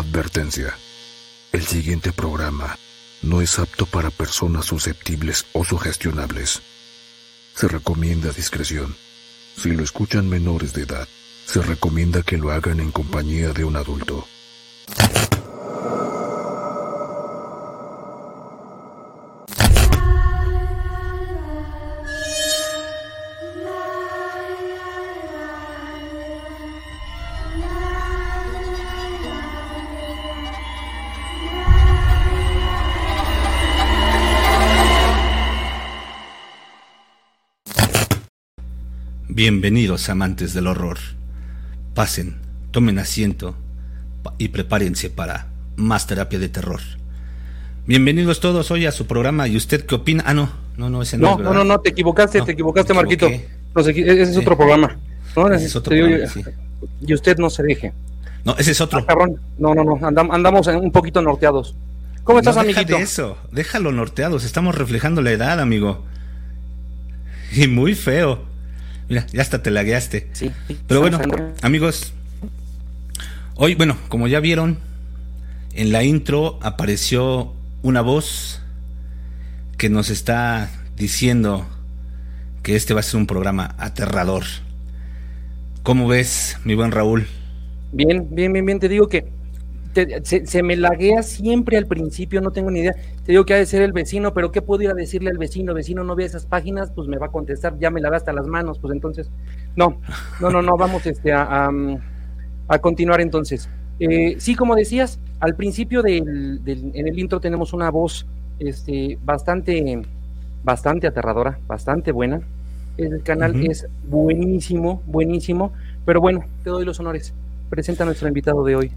Advertencia. El siguiente programa no es apto para personas susceptibles o sugestionables. Se recomienda discreción. Si lo escuchan menores de edad, se recomienda que lo hagan en compañía de un adulto. Bienvenidos amantes del horror. Pasen, tomen asiento y prepárense para más terapia de terror. Bienvenidos todos hoy a su programa. ¿Y usted qué opina? Ah, no, no, no, ese no. No, no, no, te equivocaste, te equivocaste, Marquito. Ese es otro programa. ese es otro programa, Y usted no se deje. No, ese es otro. Ah, no, no, no, andamos un poquito norteados. ¿Cómo estás, amiguito? eso, déjalo norteados. Estamos reflejando la edad, amigo. Y muy feo. Mira, ya hasta te lagueaste. Sí. Pero bueno, amigos, hoy, bueno, como ya vieron, en la intro apareció una voz que nos está diciendo que este va a ser un programa aterrador. ¿Cómo ves, mi buen Raúl? Bien, bien, bien, bien. Te digo que se, me laguea siempre al principio, no tengo ni idea. Te digo que ha de ser el vecino, pero ¿qué puedo ir a decirle al vecino? Vecino no ve esas páginas, pues me va a contestar, ya me la da hasta las manos, pues entonces, no, no, no, no, vamos este, a, a, continuar entonces. Eh, sí, como decías, al principio del, en el intro tenemos una voz este, bastante, bastante aterradora, bastante buena. El canal es buenísimo, buenísimo, pero bueno, te doy los honores. Presenta a nuestro invitado de hoy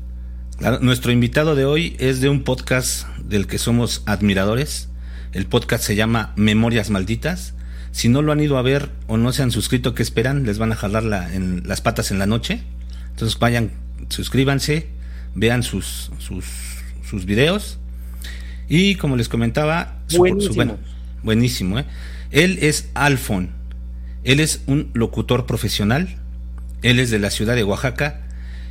nuestro invitado de hoy es de un podcast del que somos admiradores. El podcast se llama Memorias Malditas. Si no lo han ido a ver o no se han suscrito, ¿qué esperan? Les van a jalar en las patas en la noche. Entonces vayan, suscríbanse, vean sus, sus, sus videos. Y como les comentaba, buenísimo. buenísimo ¿eh? Él es Alfon. Él es un locutor profesional. Él es de la ciudad de Oaxaca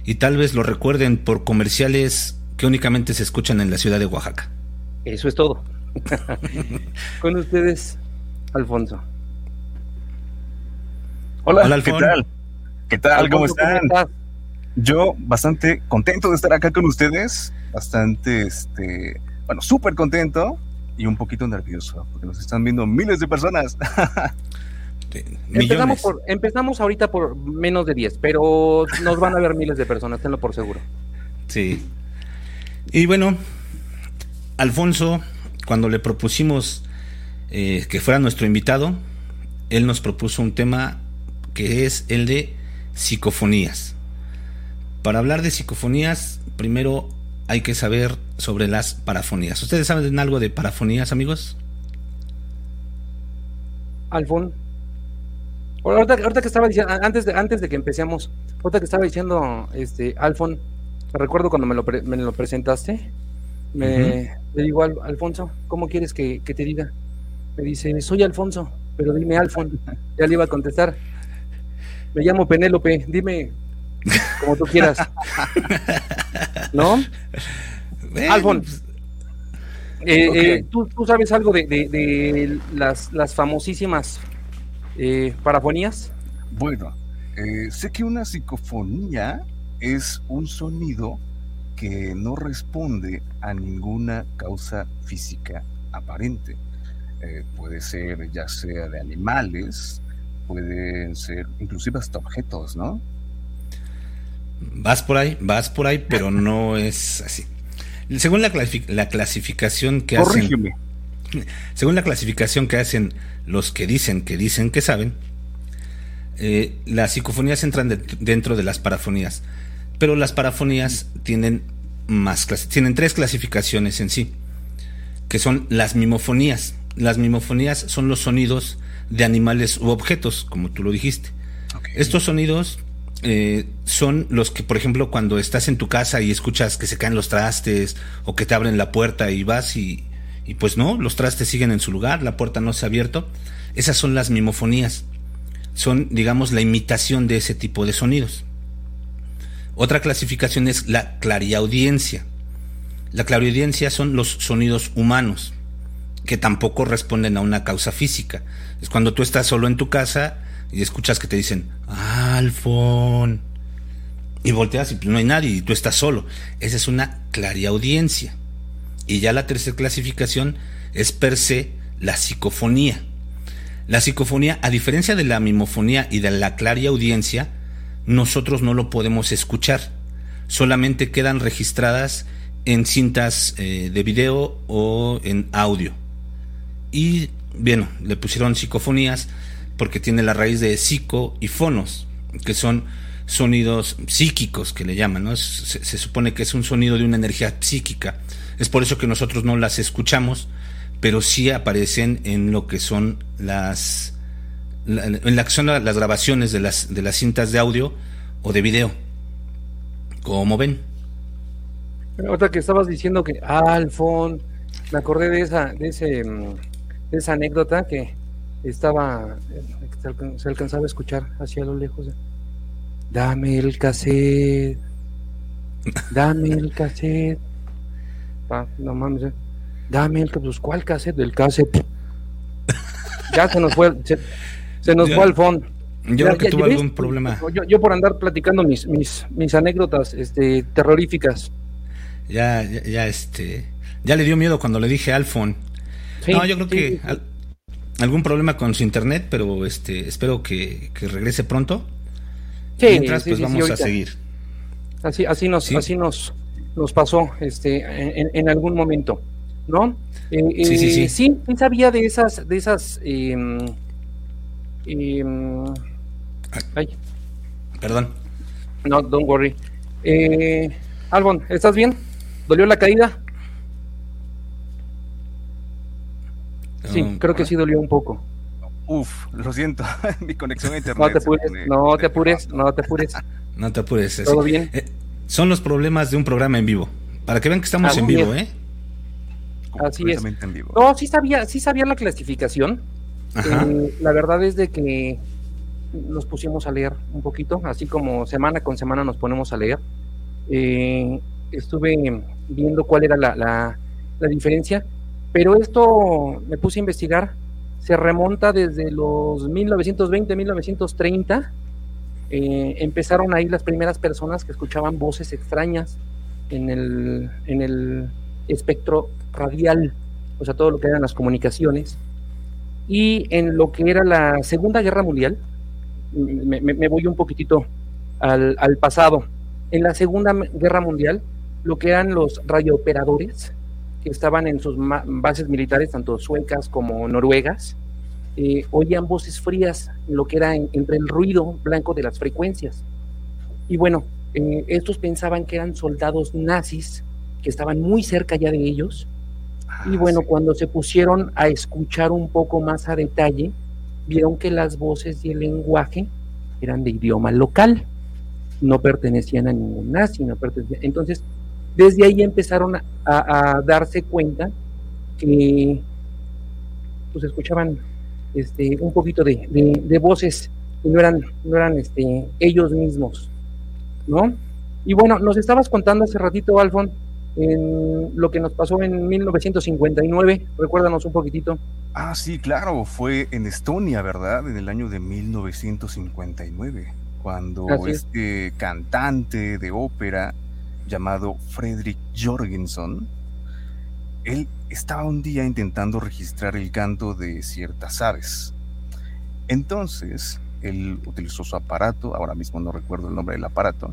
y tal vez lo recuerden por comerciales que únicamente se escuchan en la ciudad de Oaxaca. Eso es todo. Con ustedes, Alfonso. Hola, Hola ¿qué tal? ¿Qué tal? ¿Cómo están? Yo bastante contento de estar acá con ustedes, bastante, este, bueno, súper contento y un poquito nervioso, porque nos están viendo miles de personas. Empezamos, por, empezamos ahorita por menos de 10, pero nos van a ver miles de personas, tenlo por seguro. Sí. Y bueno, Alfonso, cuando le propusimos eh, que fuera nuestro invitado, él nos propuso un tema que es el de psicofonías. Para hablar de psicofonías, primero hay que saber sobre las parafonías. ¿Ustedes saben algo de parafonías, amigos? Alfonso. Ahorita, que estaba diciendo, antes de, antes de que empecemos, ahorita que estaba diciendo este Alfon, recuerdo cuando me lo, me lo presentaste, me, le digo, Al, Alfonso, ¿cómo quieres que, te diga? Me dice, soy Alfonso, pero dime Alfon. Ya le iba a contestar. Me llamo Penélope, dime como tú quieras. ¿No? Alfon, pues, eh, eh, ¿tú, ¿tú, sabes algo de, de, de las, las famosísimas eh, ¿Parafonías? Bueno, eh, sé que una psicofonía es un sonido que no responde a ninguna causa física aparente. Eh, puede ser ya sea de animales, pueden ser inclusive hasta objetos, ¿no? Vas por ahí, vas por ahí, pero no es así. Según la, la clasificación que hacen. Según la clasificación que hacen los que dicen que dicen que saben, eh, las psicofonías entran dentro de las parafonías. Pero las parafonías tienen más tienen tres clasificaciones en sí, que son las mimofonías. Las mimofonías son los sonidos de animales u objetos, como tú lo dijiste. Estos sonidos eh, son los que, por ejemplo, cuando estás en tu casa y escuchas que se caen los trastes o que te abren la puerta y vas y, y pues no, los trastes siguen en su lugar, la puerta no se ha abierto. Esas son las mimofonías. Son, digamos, la imitación de ese tipo de sonidos. Otra clasificación es la clariaudiencia. La clariaudiencia son los sonidos humanos, que tampoco responden a una causa física. Es cuando tú estás solo en tu casa y escuchas que te dicen, Alfon. Y volteas y no hay nadie y tú estás solo. Esa es una clariaudiencia. Y ya la tercera clasificación es per se la psicofonía. La psicofonía, a diferencia de la mimofonía y de la clariaudiencia, nosotros no lo podemos escuchar. Solamente quedan registradas en cintas eh, de video o en audio. Y bueno, le pusieron psicofonías porque tiene la raíz de psico y fonos, que son sonidos psíquicos que le llaman, ¿no? Se, supone que es un sonido de una energía psíquica. Es por eso que nosotros no las escuchamos, pero sí aparecen en lo que son las en la que son las grabaciones de las de las cintas de audio o de video. Como ven. Otra que estabas diciendo que Alfon, me acordé de esa de ese mm, de esa anécdota que estaba se alcanzaba a escuchar hacia lo lejos. Dame el cassette. Dame el cassette. No mames. Eh. Dame el cassette. Pues, ¿Cuál cassette? El cassette. ya se nos fue. Se, nos fue al fondo. Yo creo que tuve algún problema. Yo, por andar platicando mis, mis, mis anécdotas este, terroríficas. Ya, ya, este. Ya le dio miedo cuando le dije Alfon. no, yo creo que algún problema con su internet, pero este espero que, que regrese pronto. Mientras, pues vamos a seguir. Así, así nos, así nos, nos pasó este, en, algún momento, ¿no? Eh, sí, sí, eh, sí. Sí, sabía de esas, de esas. Em, em, ay. Perdón. No, don't worry. Eh, Albon, ¿estás bien? ¿Dolió la caída? Sí, um, creo que sí dolió un poco. Uf, lo siento, mi conexión a internet. No te apures, no te apures, no te apures. No te apures. ¿Todo bien? Son los problemas de un programa en vivo. Para que vean que estamos en vivo, ¿eh? Así es. No, sí sabía, sí sabía la clasificación. Eh, la verdad es de que nos pusimos a leer un poquito, así como semana con semana nos ponemos a leer. Eh, estuve viendo cuál era la, la, la diferencia, pero esto me puse a investigar se remonta desde los 1920, 1930. Eh, empezaron ahí las primeras personas que escuchaban voces extrañas en el, en el espectro radial, o sea, todo lo que eran las comunicaciones. Y en lo que era la Segunda Guerra Mundial, me, voy un poquitito al, al, pasado. En la Segunda Guerra Mundial, lo que eran los radiooperadores, que estaban en sus bases militares, tanto suecas como noruegas, eh, oían voces frías, lo que era entre el ruido blanco de las frecuencias. Y bueno, eh, estos pensaban que eran soldados nazis, que estaban muy cerca ya de ellos. Ah, y bueno, cuando se pusieron a escuchar un poco más a detalle, vieron que las voces y el lenguaje eran de idioma local, no pertenecían a ningún nazi, no pertenecían. Entonces, desde ahí empezaron a, darse cuenta que pues escuchaban este, un poquito de, de, voces que no eran, no eran este, ellos mismos, ¿no? Y bueno, nos estabas contando hace ratito, Alfon, en lo que nos pasó en 1959, recuérdanos un poquitito. Ah, sí, claro, fue en Estonia, ¿verdad? En el año de 1959, cuando este cantante de ópera llamado Fredrik Jorgensen, él estaba un día intentando registrar el canto de ciertas aves. Entonces, él utilizó su aparato, ahora mismo no recuerdo el nombre del aparato,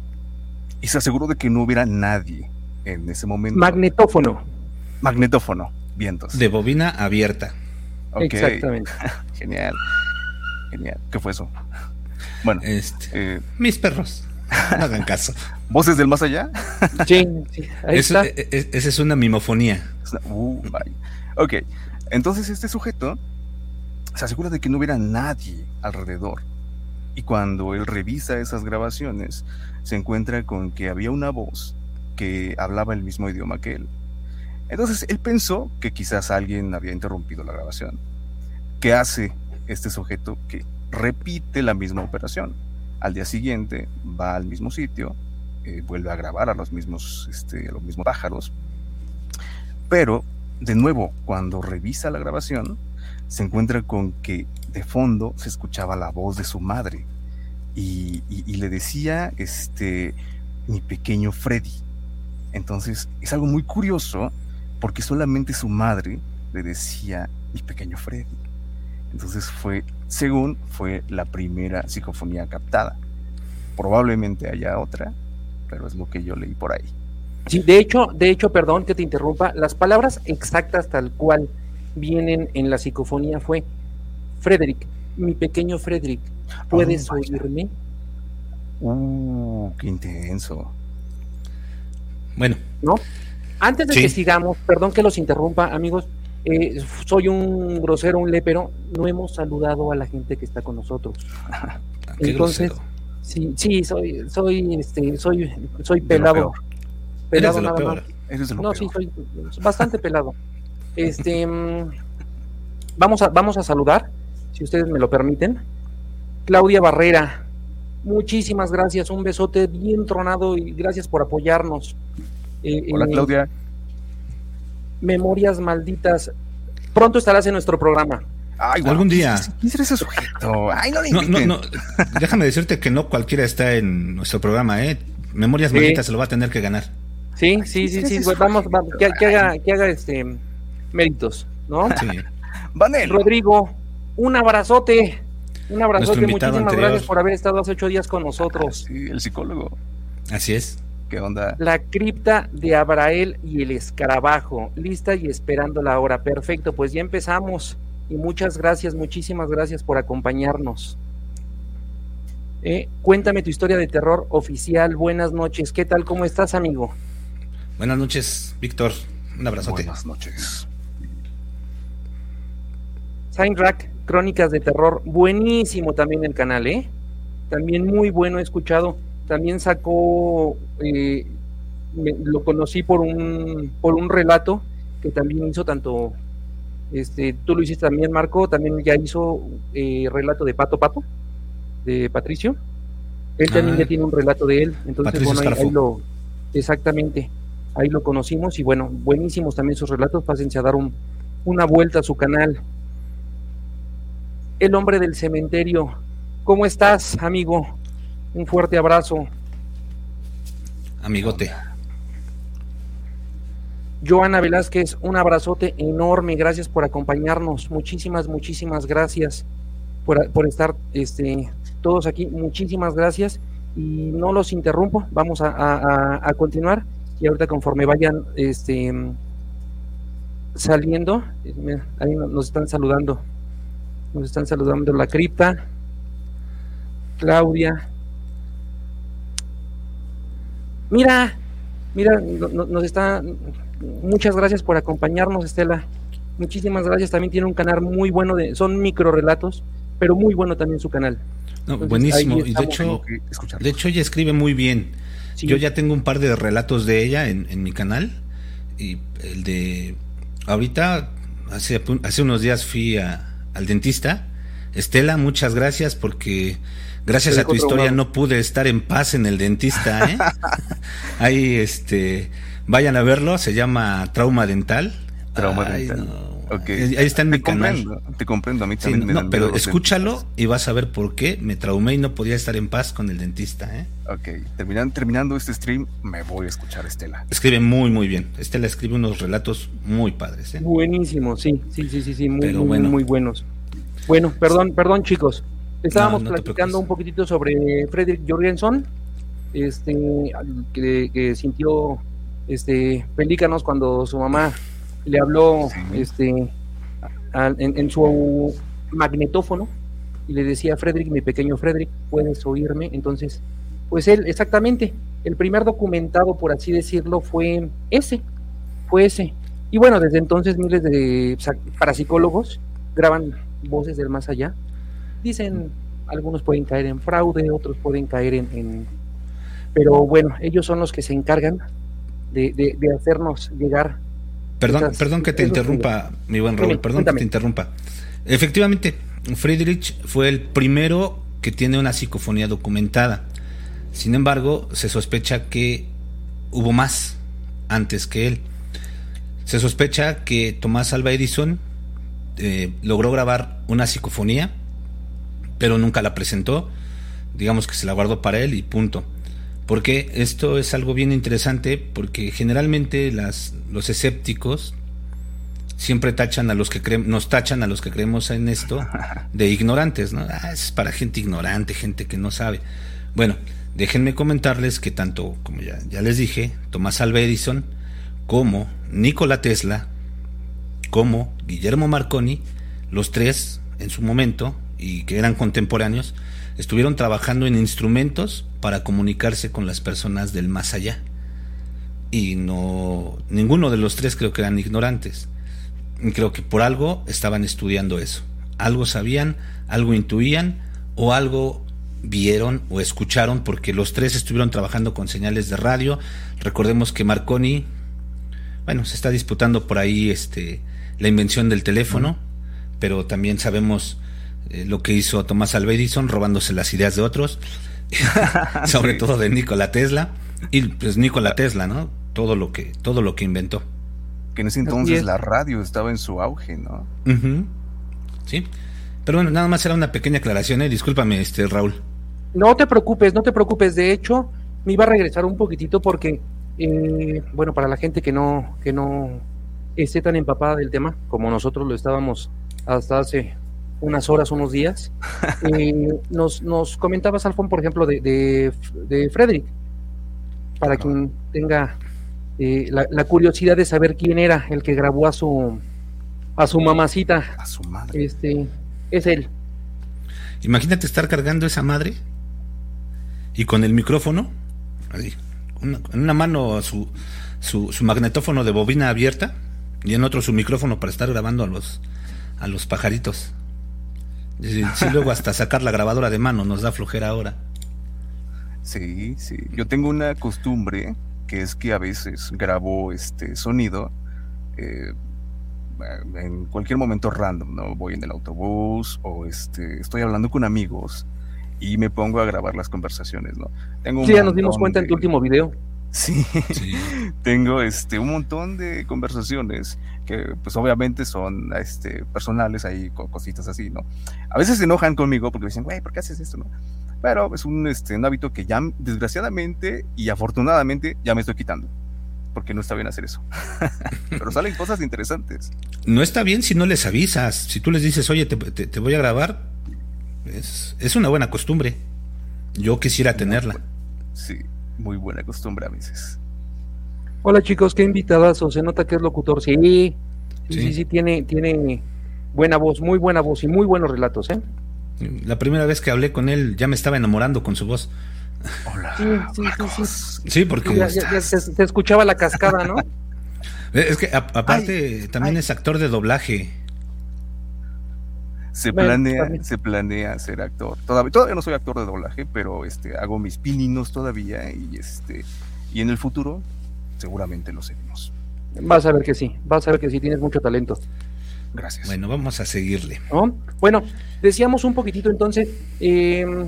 y se aseguró de que no hubiera nadie en ese momento. Magnetófono. Magnetófono, vientos. De bobina abierta. Exactamente. Genial. Genial. ¿Qué fue eso? Bueno, este, eh, mis perros. No hagan caso. ¿Voces del más allá? Sí, sí. Ahí está. E, e, esa es una mimofonía. Uh, ok, entonces este sujeto se asegura de que no hubiera nadie alrededor. Y cuando él revisa esas grabaciones, se encuentra con que había una voz que hablaba el mismo idioma que él. Entonces él pensó que quizás alguien había interrumpido la grabación. ¿Qué hace este sujeto? Que repite la misma operación al día siguiente va al mismo sitio, eh, vuelve a grabar a los mismos, este, los mismos pájaros. Pero, de nuevo, cuando revisa la grabación, se encuentra con que de fondo se escuchaba la voz de su madre y, le decía, este, mi pequeño Freddy. Entonces, es algo muy curioso porque solamente su madre le decía, mi pequeño Freddy. Entonces fue, según fue la primera psicofonía captada. Probablemente haya otra, pero es lo que yo leí por ahí. Sí, de hecho, de hecho, perdón que te interrumpa, las palabras exactas tal cual vienen en la psicofonía fue Frederick, mi pequeño Frederick, ¿puedes oh, oírme? Uh, qué intenso. Bueno. ¿No? Antes de que sigamos, perdón que los interrumpa, amigos, eh, soy un grosero, un lepero, no hemos saludado a la gente que está con nosotros. Entonces, sí, sí, soy, soy, este, soy, soy pelado. Pelado nada más. no, sí, soy bastante pelado. Este, mm, vamos a, vamos a saludar, si ustedes me lo permiten. Claudia Barrera, muchísimas gracias, un besote bien tronado y gracias por apoyarnos. Eh, Hola eh, Claudia. Memorias malditas. Pronto estarás en nuestro programa. Ay, Algún día. ¿Quién ese sujeto? Ay, no, no, no, no, Déjame decirte que no cualquiera está en nuestro programa, ¿eh? Memorias malditas se lo va a tener que ganar. Sí, sí, sí, sí. Pues vamos, vamos que, haga, que haga este méritos, ¿no? Sí. Rodrigo, un abrazote. Un abrazote. Muchísimas gracias por haber estado hace ocho días con nosotros. Sí, el psicólogo. Así es. ¿Qué onda? La cripta de Abrael y el escarabajo, lista y esperando la hora. Perfecto, pues ya empezamos. Y muchas gracias, muchísimas gracias por acompañarnos. Eh, cuéntame tu historia de terror oficial. Buenas noches. ¿Qué tal? ¿Cómo estás, amigo? Buenas noches, Víctor. Un abrazote. Buenas noches. Rack, Crónicas de Terror. Buenísimo también el canal, ¿eh? También muy bueno, he escuchado también sacó, eh, lo conocí por un, por un relato que también hizo tanto, este, tú lo hiciste también, Marco, también ya hizo eh, relato de Pato Pato, de Patricio. Él también ya ah. tiene un relato de él, entonces bueno, ahí, lo, exactamente, ahí lo conocimos y bueno, buenísimos también sus relatos, pásense a dar un, una vuelta a su canal. El hombre del cementerio, ¿cómo estás, amigo? Un fuerte abrazo. Amigote. Joana Velázquez, un abrazote enorme, gracias por acompañarnos, muchísimas, muchísimas gracias por, estar este, todos aquí, muchísimas gracias. Y no los interrumpo, vamos a, continuar. Y ahorita conforme vayan este, saliendo, ahí nos están saludando, nos están saludando la cripta, Claudia, Mira, mira, nos está. Muchas gracias por acompañarnos, Estela. Muchísimas gracias. También tiene un canal muy bueno de, son micro relatos, pero muy bueno también su canal. buenísimo. Y de hecho, de hecho ella escribe muy bien. Yo ya tengo un par de relatos de ella en, en mi canal. Y el de ahorita, hace, hace unos días fui al dentista. Estela, muchas gracias porque Gracias a tu historia no pude estar en paz en el dentista, ¿eh? Ahí, este, vayan a verlo, se llama Trauma Dental. Trauma Dental. Ahí está en mi canal. te comprendo, a mí también me Pero escúchalo y vas a ver por qué me traumé y no podía estar en paz con el dentista, ¿eh? Ok, terminando, terminando este stream, me voy a escuchar a Estela. Escribe muy, muy bien. Estela escribe unos relatos muy padres, ¿eh? Buenísimo, sí, sí, sí, sí, sí muy, muy, muy buenos. Bueno, perdón, perdón, chicos. Estábamos platicando un poquitito sobre Frederick Jorgensen, este, que, sintió este pelícanos cuando su mamá le habló este en, su magnetófono y le decía Frederick, mi pequeño Frederick, puedes oírme. Entonces, pues él, exactamente, el primer documentado, por así decirlo, fue ese, fue ese. Y bueno, desde entonces miles de parapsicólogos graban voces del más allá Dicen, algunos pueden caer en fraude, otros pueden caer en... Pero bueno, ellos son los que se encargan de, hacernos llegar. Perdón, perdón que te interrumpa, mi buen Raúl, perdón que te interrumpa. Efectivamente, Friedrich fue el primero que tiene una psicofonía documentada. Sin embargo, se sospecha que hubo más antes que él. Se sospecha que Tomás Alba Edison eh, logró grabar una psicofonía, pero nunca la presentó. Digamos que se la guardó para él y punto. Porque esto es algo bien interesante, porque generalmente las, los escépticos siempre tachan a los que creemos, nos tachan a los que creemos en esto de ignorantes, ¿no? Ah, es para gente ignorante, gente que no sabe. Bueno, déjenme comentarles que tanto, como ya, ya les dije, Tomás Alva Edison, como Nikola Tesla, como Guillermo Marconi, los tres en su momento, y que eran contemporáneos, estuvieron trabajando en instrumentos para comunicarse con las personas del más allá. Y no, ninguno de los tres creo que eran ignorantes creo que por algo estaban estudiando eso. Algo sabían, algo intuían o algo vieron o escucharon porque los tres estuvieron trabajando con señales de radio. Recordemos que Marconi, bueno, se está disputando por ahí este la invención del teléfono, pero también sabemos eh, lo que hizo Tomás Alva Edison robándose las ideas de otros, sobre todo de Nikola Tesla y pues Nikola Tesla, ¿no? Todo lo que todo lo que inventó en ese entonces la radio estaba en su auge, ¿no? Sí. Pero bueno, nada más era una pequeña aclaración, ¿eh? Discúlpame, este, Raúl. No te preocupes, no te preocupes. De hecho, me iba a regresar un poquitito porque, eh, bueno, para la gente que no, que no esté tan empapada del tema, como nosotros lo estábamos hasta hace unas horas, unos días, eh, nos, nos comentabas, Alfon, por ejemplo, de, de, de Frederick, para quien tenga eh, la, curiosidad de saber quién era el que grabó a su a su mamacita. A su madre. Este, es él. Imagínate estar cargando esa madre y con el micrófono, en una mano su, su, magnetófono de bobina abierta y en otro su micrófono para estar grabando a los, a los pajaritos. Y, luego hasta sacar la grabadora de mano nos da flojera ahora. Sí, sí. Yo tengo una costumbre que es que a veces grabo este sonido eh, en cualquier momento random, ¿no? Voy en el autobús o este, estoy hablando con amigos y me pongo a grabar las conversaciones, ¿no? Tengo sí, ya nos dimos cuenta en tu último video. Sí, tengo este un montón de conversaciones que pues obviamente son este, personales ahí, cositas así, ¿no? A veces se enojan conmigo porque dicen, güey, ¿por qué haces esto, no? Pero es un, este, un hábito que ya, desgraciadamente y afortunadamente, ya me estoy quitando. Porque no está bien hacer eso. Pero salen cosas interesantes. No está bien si no les avisas. Si tú les dices, oye, te, voy a grabar, es, es, una buena costumbre. Yo quisiera tenerla. Sí, muy buena costumbre a veces. Hola chicos, qué invitadas. O se nota que es locutor. Sí, sí, sí, sí, sí, tiene, tiene buena voz, muy buena voz y muy buenos relatos, ¿eh? La primera vez que hablé con él ya me estaba enamorando con su voz. Hola. Sí, sí, sí, sí. porque. Ya, se, escuchaba la cascada, ¿no? es que aparte también es actor de doblaje. Se planea, se planea ser actor. Todavía, todavía no soy actor de doblaje, pero este hago mis pininos todavía y este y en el futuro seguramente lo seremos. Vas a ver que sí, vas a ver que sí tienes mucho talento. Gracias. Bueno, vamos a seguirle. Bueno, decíamos un poquitito entonces, em,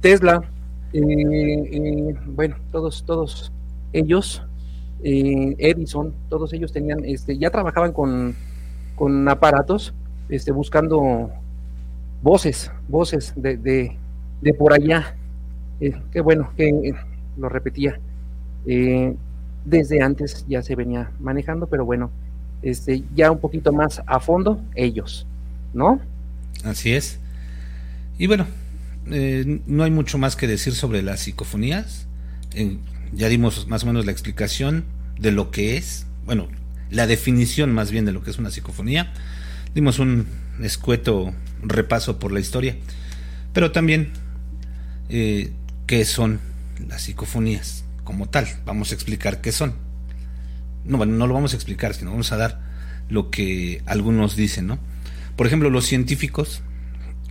Tesla, eh, eh, bueno, todos, todos ellos, eh, Edison, todos ellos tenían, este, ya trabajaban con, con aparatos, este, buscando voces, voces de, de, de por allá. qué bueno que lo repetía. Desde antes ya se venía manejando, pero bueno, este, ya un poquito más a fondo ellos, ¿no? Así es. Y bueno, eh, no hay mucho más que decir sobre las psicofonías. ya dimos más o menos la explicación de lo que es, bueno, la definición más bien de lo que es una psicofonía. Dimos un escueto repaso por la historia, pero también eh, qué son las psicofonías como tal. Vamos a explicar qué son no, bueno, no lo vamos a explicar, sino vamos a dar lo que algunos dicen, ¿no? Por ejemplo, los científicos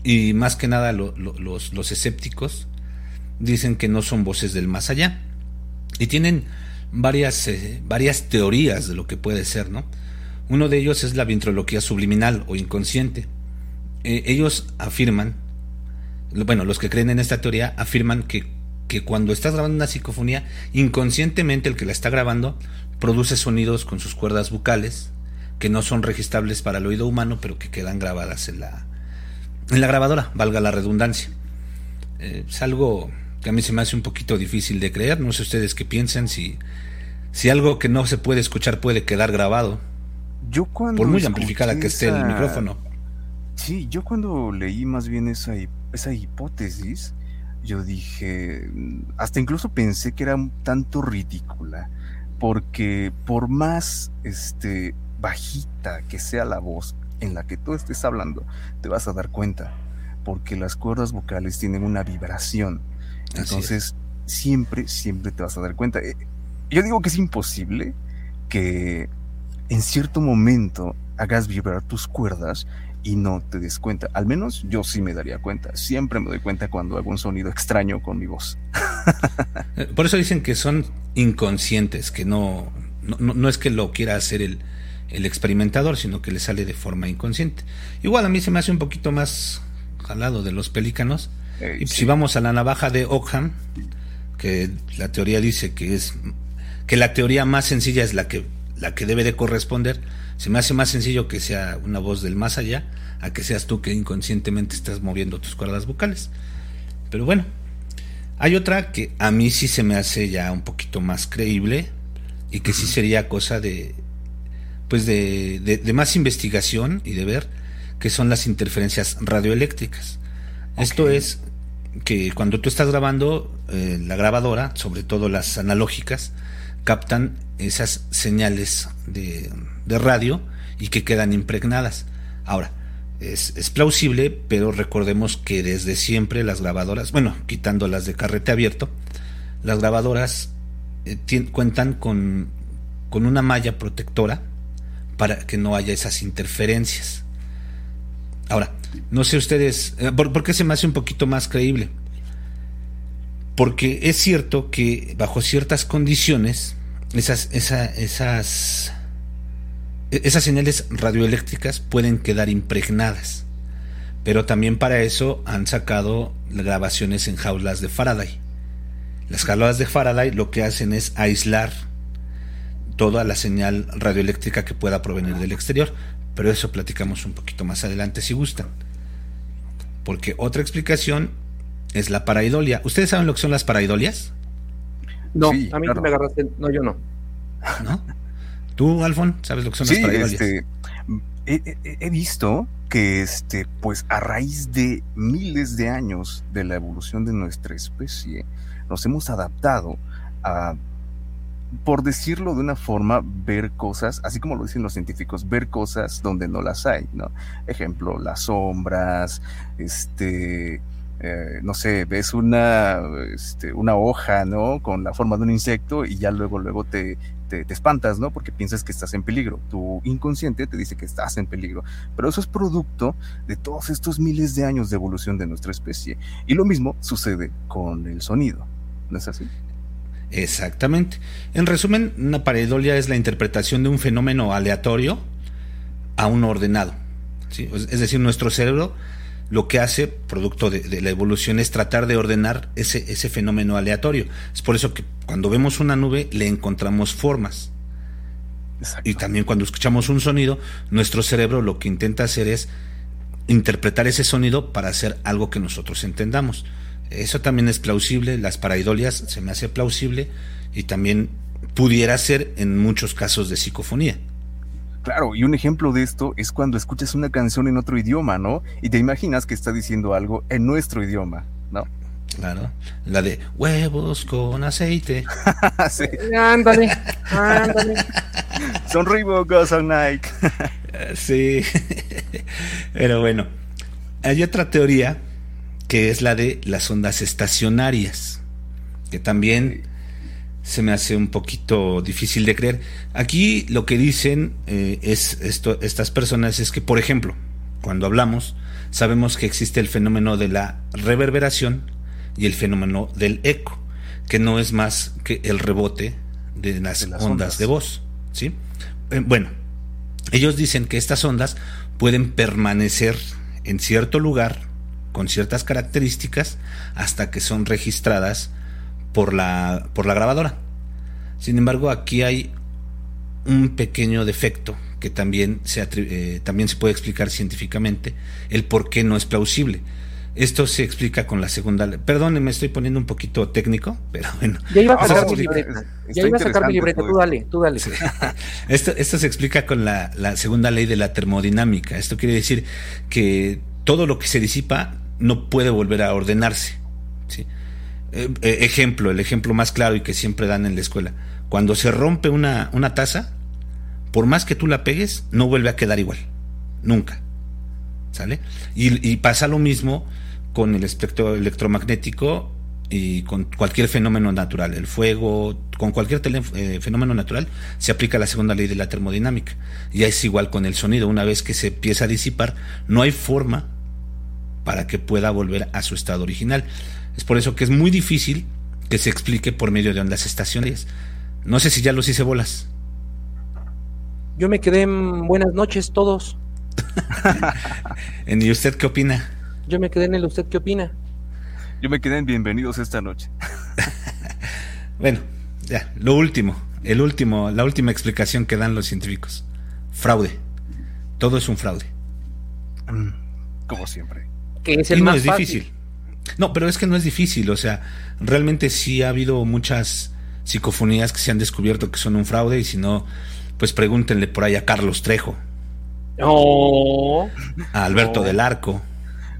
y más que nada los, los escépticos dicen que no son voces del más allá y tienen varias, eh, varias teorías de lo que puede ser, ¿no? Uno de ellos es la ventriloquía subliminal o inconsciente. Eh, ellos afirman, bueno, los que creen en esta teoría afirman que que cuando estás grabando una psicofonía, inconscientemente el que la está grabando produce sonidos con sus cuerdas bucales que no son registrables para el oído humano, pero que quedan grabadas en la, en la grabadora, valga la redundancia. Eh, es algo que a mí se me hace un poquito difícil de creer. No sé ustedes qué piensan, si, si algo que no se puede escuchar puede quedar grabado. Yo cuando por muy amplificada que esté el micrófono. Sí, yo cuando leí más bien esa, esa hipótesis, yo dije, hasta incluso pensé que era un tanto ridícula, porque por más este, bajita que sea la voz en la que tú estés hablando, te vas a dar cuenta, porque las cuerdas vocales tienen una vibración. Entonces, siempre, siempre te vas a dar cuenta. Eh, yo digo que es imposible que en cierto momento hagas vibrar tus cuerdas y no te des cuenta. Al menos yo sí me daría cuenta. Siempre me doy cuenta cuando hago un sonido extraño con mi voz. Eh, por eso dicen que son inconscientes, que no, no, es que lo quiera hacer el, el, experimentador, sino que le sale de forma inconsciente. Igual a mí se me hace un poquito más jalado de los pelícanos. y si vamos a la navaja de Ockham, que la teoría dice que es que la teoría más sencilla es la que la que debe de corresponder, se me hace más sencillo que sea una voz del más allá a que seas tú que inconscientemente estás moviendo tus cuerdas vocales. Pero bueno, hay otra que a mí sí se me hace ya un poquito más creíble y que sí sería cosa de pues de, de, más investigación y de ver que son las interferencias radioeléctricas. Esto es que cuando tú estás grabando eh, la grabadora, sobre todo las analógicas, captan esas señales de, radio y que quedan impregnadas. Ahora, es, plausible, pero recordemos que desde siempre las grabadoras, bueno, quitando las de carrete abierto, las grabadoras eh, cuentan con, con una malla protectora para que no haya esas interferencias. Ahora, no sé ustedes, eh, ¿por, qué se me hace un poquito más creíble? Porque es cierto que bajo ciertas condiciones, esas, esas, esas señales radioeléctricas pueden quedar impregnadas. Pero también para eso han sacado grabaciones en jaulas de Faraday. Las jaulas de Faraday lo que hacen es aislar toda la señal radioeléctrica que pueda provenir del exterior. Pero eso platicamos un poquito más adelante si gustan. Porque otra explicación es la paraidolia. ¿Ustedes saben lo que son las paraidolias? No, a mí me agarraste. No, yo no. ¿No? ¿Tú, Alfon, sabes lo que son las paraidolias? Este, he, visto que, este, pues, a raíz de miles de años de la evolución de nuestra especie, nos hemos adaptado a por decirlo de una forma, ver cosas, así como lo dicen los científicos, ver cosas donde no las hay, ¿no? Ejemplo, las sombras, este, eh, no sé, ves una, este, una hoja, ¿no? Con la forma de un insecto y ya luego, luego te, te, espantas, ¿no? Porque piensas que estás en peligro. Tu inconsciente te dice que estás en peligro. Pero eso es producto de todos estos miles de años de evolución de nuestra especie. Y lo mismo sucede con el sonido. ¿No es así? Exactamente. En resumen, una pareidolia es la interpretación de un fenómeno aleatorio a uno ordenado. Es decir, nuestro cerebro lo que hace, producto de, la evolución, es tratar de ordenar ese, ese fenómeno aleatorio. Es por eso que cuando vemos una nube le encontramos formas. Y también cuando escuchamos un sonido, nuestro cerebro lo que intenta hacer es interpretar ese sonido para hacer algo que nosotros entendamos. Eso también es plausible, las paraidolias se me hace plausible y también pudiera ser en muchos casos de psicofonía. Claro, y un ejemplo de esto es cuando escuchas una canción en otro idioma, ¿no? Y te imaginas que está diciendo algo en nuestro idioma, ¿no? Claro, la de huevos con aceite. sí. Ándale, ándale. Son Reebok son Nike. sí, pero bueno, hay otra teoría que es la de las ondas estacionarias, que también se me hace un poquito difícil de creer. Aquí lo que dicen eh, es esto, estas personas es que, por ejemplo, cuando hablamos, sabemos que existe el fenómeno de la reverberación y el fenómeno del eco, que no es más que el rebote de las, ondas, de voz. ¿sí? Eh, bueno, ellos dicen que estas ondas pueden permanecer en cierto lugar con ciertas características hasta que son registradas por la, por la grabadora. Sin embargo, aquí hay un pequeño defecto que también se, eh, también se puede explicar científicamente, el por qué no es plausible. Esto se explica con la segunda ley. Perdón, me estoy poniendo un poquito técnico, pero bueno. Ya iba a sacar mi libreta. Ya iba a sacar mi libreta, tú dale, tú dale. Esto, esto se explica con la, la, segunda ley de la termodinámica. Esto quiere decir que todo lo que se disipa no puede volver a ordenarse. ¿sí? Eh, eh, ejemplo, el ejemplo más claro y que siempre dan en la escuela. Cuando se rompe una, una taza, por más que tú la pegues, no vuelve a quedar igual. Nunca. ¿Sale? Y, pasa lo mismo con el espectro electromagnético y con cualquier fenómeno natural, el fuego, con cualquier eh, fenómeno natural, se aplica la segunda ley de la termodinámica. Ya es igual con el sonido, una vez que se empieza a disipar, no hay forma para que pueda volver a su estado original. Es por eso que es muy difícil que se explique por medio de ondas estacionarias. No sé si ya los hice bolas. Yo me quedé en buenas noches todos. ¿Y usted qué opina? Yo me quedé en el usted qué opina. Yo me quedé en bienvenidos esta noche. bueno, ya, lo último, el último, la última explicación que dan los científicos. Fraude. Todo es un fraude. Mm, como siempre. Que es el más no es difícil. No, pero es que no es difícil, o sea, realmente sí ha habido muchas psicofonías que se han descubierto que son un fraude y si no, pues pregúntenle por ahí a Carlos Trejo. Oh. A Alberto del Arco.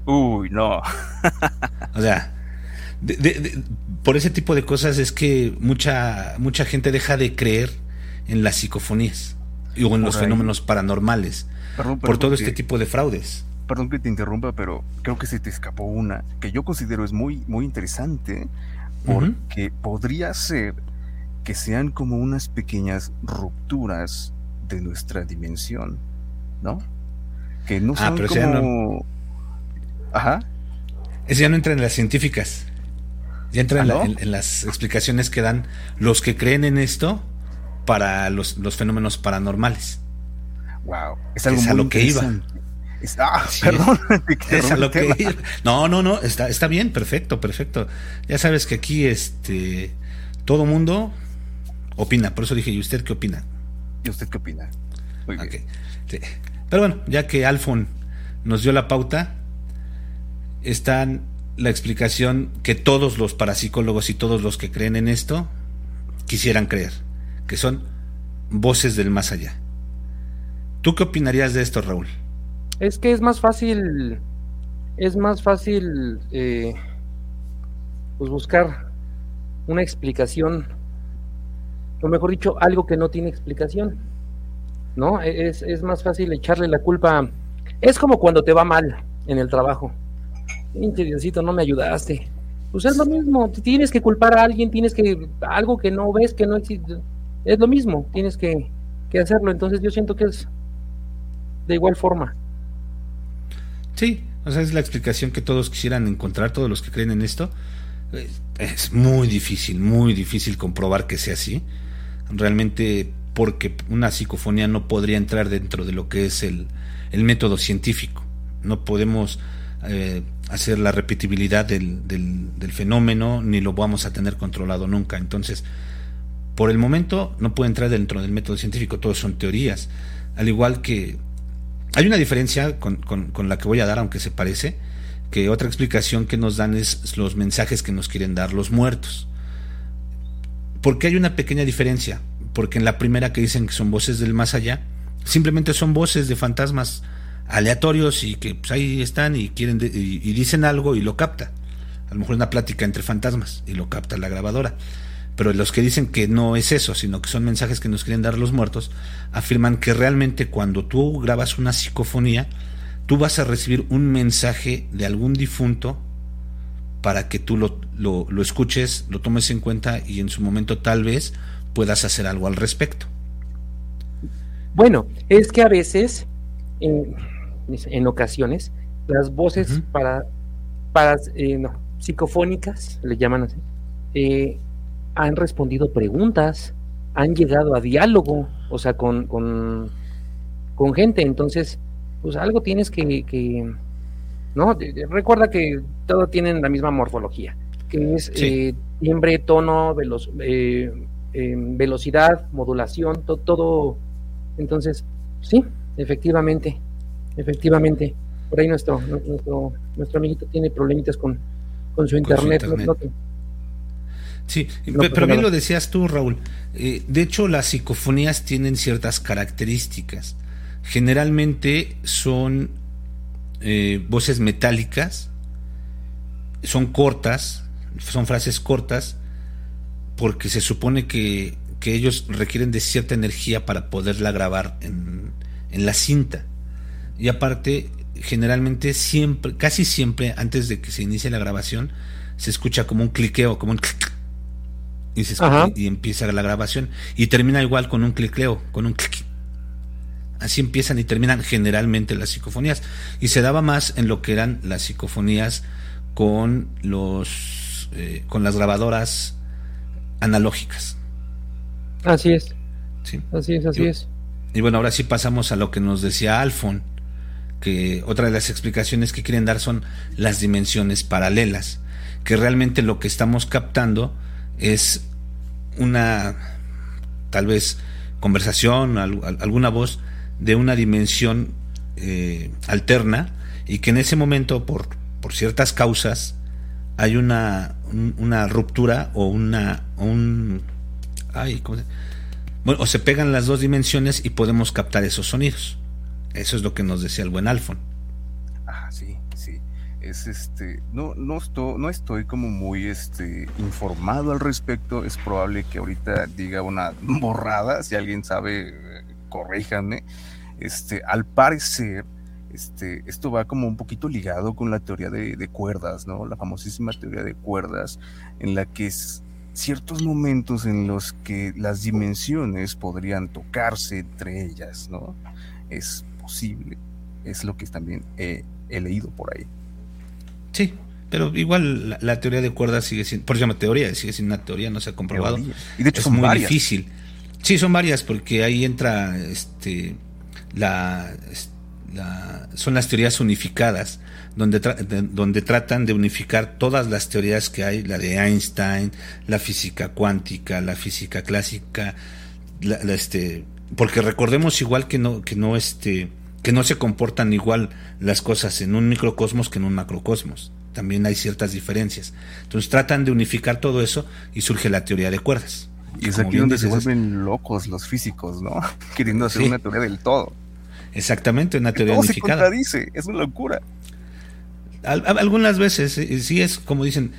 Uy, no. o sea, por ese tipo de cosas es que mucha, mucha gente deja de creer en las psicofonías y o en los fenómenos paranormales por todo este tipo de fraudes. Perdón que te interrumpa, pero creo que se te escapó una que yo considero es muy, muy interesante porque podría ser que sean como unas pequeñas rupturas de nuestra dimensión, ¿no? Que no ah, son como... Ajá. Eso ya no entra en las científicas. Ya entra ¿Ah, en, las explicaciones que dan los que creen en esto para los, fenómenos paranormales. Wow. Es, algo a lo que iba. ah, perdón. Es a lo que iba. No, no, no. Está, está bien, perfecto, perfecto. Ya sabes que aquí este todo mundo opina. Por eso dije, ¿y usted qué opina? ¿Y usted qué opina? Pero bueno, ya que Alfon nos dio la pauta, está la explicación que todos los parapsicólogos y todos los que creen en esto quisieran creer, que son voces del más allá. ¿Tú qué opinarías de esto, Raúl? Es que es más fácil, es más fácil, eh, pues buscar una explicación o mejor dicho, algo que no tiene explicación. ¿No? E-, es, es más fácil echarle la culpa. Es como cuando te va mal en el trabajo. No me ayudaste. Pues es lo mismo, tienes que culpar a alguien, tienes que, algo que no ves, que no existe, es lo mismo, tienes que, que hacerlo. Entonces yo siento que es de igual forma. Sí, o sea, es la explicación que todos quisieran encontrar, todos los que creen en esto. Es muy difícil, muy difícil comprobar que sea así realmente porque una psicofonía no podría entrar dentro de lo que es el, método científico. No podemos eh, hacer la repetibilidad del, del, fenómeno ni lo vamos a tener controlado nunca. Entonces, por el momento no puede entrar dentro del método científico, todos son teorías. Al igual que hay una diferencia con, con la que voy a dar, aunque se parece, que otra explicación que nos dan es los mensajes que nos quieren dar los muertos. ¿Por qué hay una pequeña diferencia? Porque en la primera que dicen que son voces del más allá, simplemente son voces de fantasmas aleatorios y que pues, ahí están y quieren y, dicen algo y lo capta. A lo mejor una plática entre fantasmas y lo capta la grabadora. Pero los que dicen que no es eso, sino que son mensajes que nos quieren dar los muertos, afirman que realmente cuando tú grabas una psicofonía, tú vas a recibir un mensaje de algún difunto para que tú lo, lo, escuches, lo tomes en cuenta y en su momento tal vez puedas hacer algo al respecto. Bueno, es que a veces, en, ocasiones, las voces para, para eh, no, psicofónicas, le llaman así, eh, han respondido preguntas, han llegado a diálogo, o sea, con, con, con gente, entonces, pues algo tienes que, que ¿no? Recuerda que todo tienen la misma morfología, que es, eh, timbre, tono, eh, em, velocidad, modulación, todo. Entonces, sí, efectivamente, efectivamente. Por ahí nuestro, nuestro, nuestro amiguito tiene problemitas con, con su internet. sí, pero bien lo decías tú, Raúl. Eh, de hecho, las psicofonías tienen ciertas características. Generalmente son eh, voces metálicas, son cortas, son frases cortas, porque se supone que, que ellos requieren de cierta energía para poderla grabar en, en la cinta. Y aparte, generalmente siempre, casi siempre antes de que se inicie la grabación, se escucha como un cliqueo, como un y, se y empieza la grabación y termina igual con un cliqueo, con un clic. Así empiezan y terminan generalmente las psicofonías y se daba más en lo que eran las psicofonías con los eh, con las grabadoras analógicas. Así es. Sí. Así es, así es. Y bueno, ahora sí pasamos a lo que nos decía Alfon que otra de las explicaciones que quieren dar son las dimensiones paralelas, que realmente lo que estamos captando es una tal vez conversación, alguna voz de una dimensión eh, alterna y que en ese momento por, por ciertas causas hay una, una ruptura o una un ay, bueno, o se pegan las dos dimensiones y podemos captar esos sonidos. Eso es lo que nos decía el buen Alfon. Ah, sí, sí. Es este, no, no estoy, no estoy como muy este informado al respecto. Es probable que ahorita diga una borrada. Si alguien sabe, corríjanme. Este, al parecer, este, esto va como un poquito ligado con la teoría de, de cuerdas, ¿no? La famosísima teoría de cuerdas, en la que es ciertos momentos en los que las dimensiones podrían tocarse entre ellas, ¿no? Es posible. Es lo que también he, leído por ahí. Sí, pero igual la, teoría de cuerdas sigue siendo, por llama teoría, sigue siendo una teoría, no se ha comprobado. Y de hecho es muy difícil. Sí, son varias, porque ahí entra este la, son las teorías unificadas, donde, donde tratan de unificar todas las teorías que hay, la de Einstein, la física cuántica, la física clásica, este, porque recordemos igual que no, que no, este, que no se comportan igual las cosas en un microcosmos que en un macrocosmos. También hay ciertas diferencias. Entonces tratan de unificar todo eso y surge la teoría de cuerdas. Y es aquí donde se vuelven locos los físicos, ¿no? Queriendo hacer una teoría del todo. Exactamente, una teoría unificada. Se contradice, es una locura. algunas veces, eh, sí es como dicen,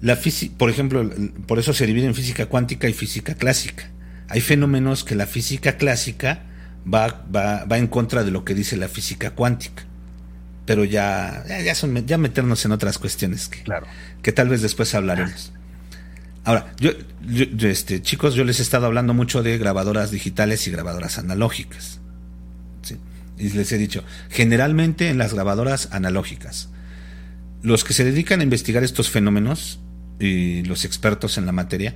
la física, por ejemplo, por eso se divide en física cuántica y física clásica hay fenómenos que la física clásica va, va, va en contra de lo que dice la física cuántica. Pero ya, ya, son, ya meternos en otras cuestiones que, claro. que tal vez después hablaremos. Ahora, yo, este, chicos, yo les he estado hablando mucho de grabadoras digitales y grabadoras analógicas. Y les he dicho, generalmente en las grabadoras analógicas, los que se dedican a investigar estos fenómenos y los expertos en la materia,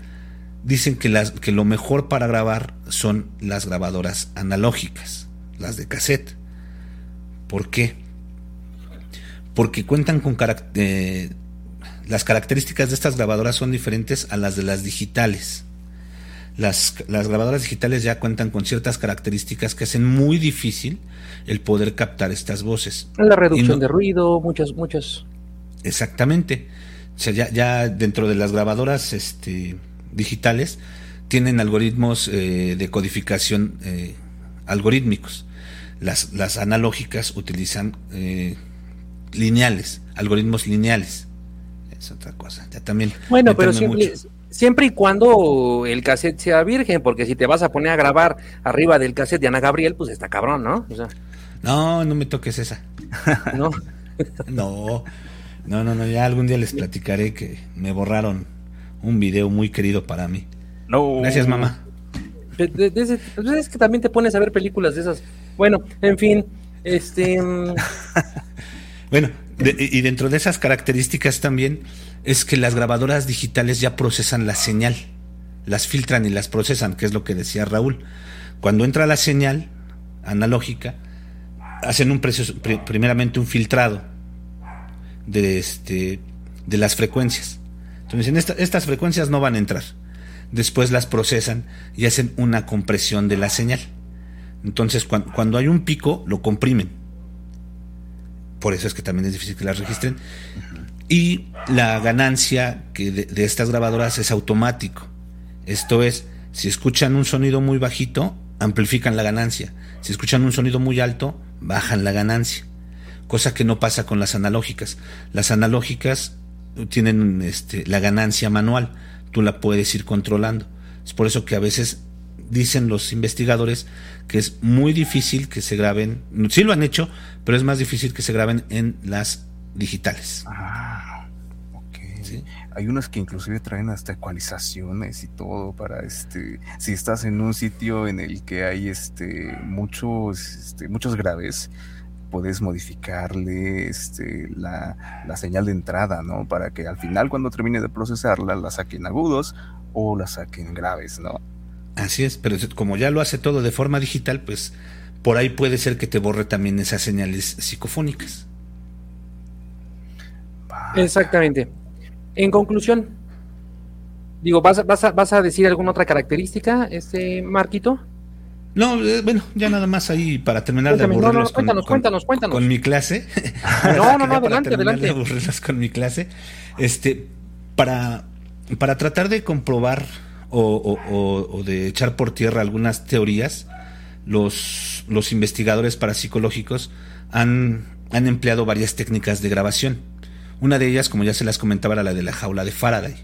dicen que, las, que lo mejor para grabar son las grabadoras analógicas, las de cassette. ¿Por qué? Porque cuentan con eh, las características de estas grabadoras son diferentes a las de las digitales. Las, las, grabadoras digitales ya cuentan con ciertas características que hacen muy difícil el poder captar estas voces. La reducción de ruido, muchas, muchas. Exactamente. O sea, ya, ya dentro de las grabadoras, este, digitales tienen algoritmos eh, de codificación eh, algorítmicos. Las, las, analógicas utilizan eh, lineales, algoritmos lineales. Es otra cosa. Ya también. Bueno, pero siempre, siempre y cuando el cassette sea virgen, porque si te vas a poner a grabar arriba del cassette de Ana Gabriel, pues está cabrón, ¿no? No, no me toques esa. no. no. No, no, no, ya algún día les platicaré que me borraron un video muy querido para mí. No. Gracias, mamá. Pues es que también te pones a ver películas de esas. Bueno, en fin, este. Mm. bueno, y dentro de esas características también es que las grabadoras digitales ya procesan la señal, las filtran y las procesan, que es lo que decía Raúl. Cuando entra la señal analógica, hacen un proceso, primeramente un filtrado de este de las frecuencias Entonces dicen, estas frecuencias no van a entrar. Después las procesan y hacen una compresión de la señal. Entonces cuando hay un pico, lo comprimen. Por eso es que también es difícil que las registren. Y la ganancia que de estas grabadoras es automático. Esto es, si escuchan un sonido muy bajito, amplifican la ganancia. Si escuchan un sonido muy alto, bajan la ganancia. Cosa que no pasa con las analógicas. Las analógicas tienen este, la ganancia manual. Tú la puedes ir controlando. Es por eso que a veces dicen los investigadores que es muy difícil que se graben. Sí lo han hecho, pero es más difícil que se graben en las digitales. Ah. Hay unas que inclusive traen hasta ecualizaciones y todo para este, si estás en un sitio en el que hay este muchos, este, muchos graves, puedes modificarle este, la, la, señal de entrada, ¿no? Para que al final cuando termine de procesarla la saquen agudos o la saquen graves, ¿no? Así es, pero como ya lo hace todo de forma digital, pues por ahí puede ser que te borre también esas señales psicofónicas. Exactamente. En conclusión, digo, ¿vas, vas, a, ¿vas a decir alguna otra característica, este Marquito? No, eh, bueno, ya nada más ahí para terminar de aburrirlos con, cuéntanos, cuéntanos. con mi clase. no, no, no, adelante, adelante. De aburrirlos con mi clase. Este, para, para tratar de comprobar o, o, de echar por tierra algunas teorías, los, los investigadores parapsicológicos han, han empleado varias técnicas de grabación una de ellas, como ya se las comentaba, era la de la jaula de Faraday.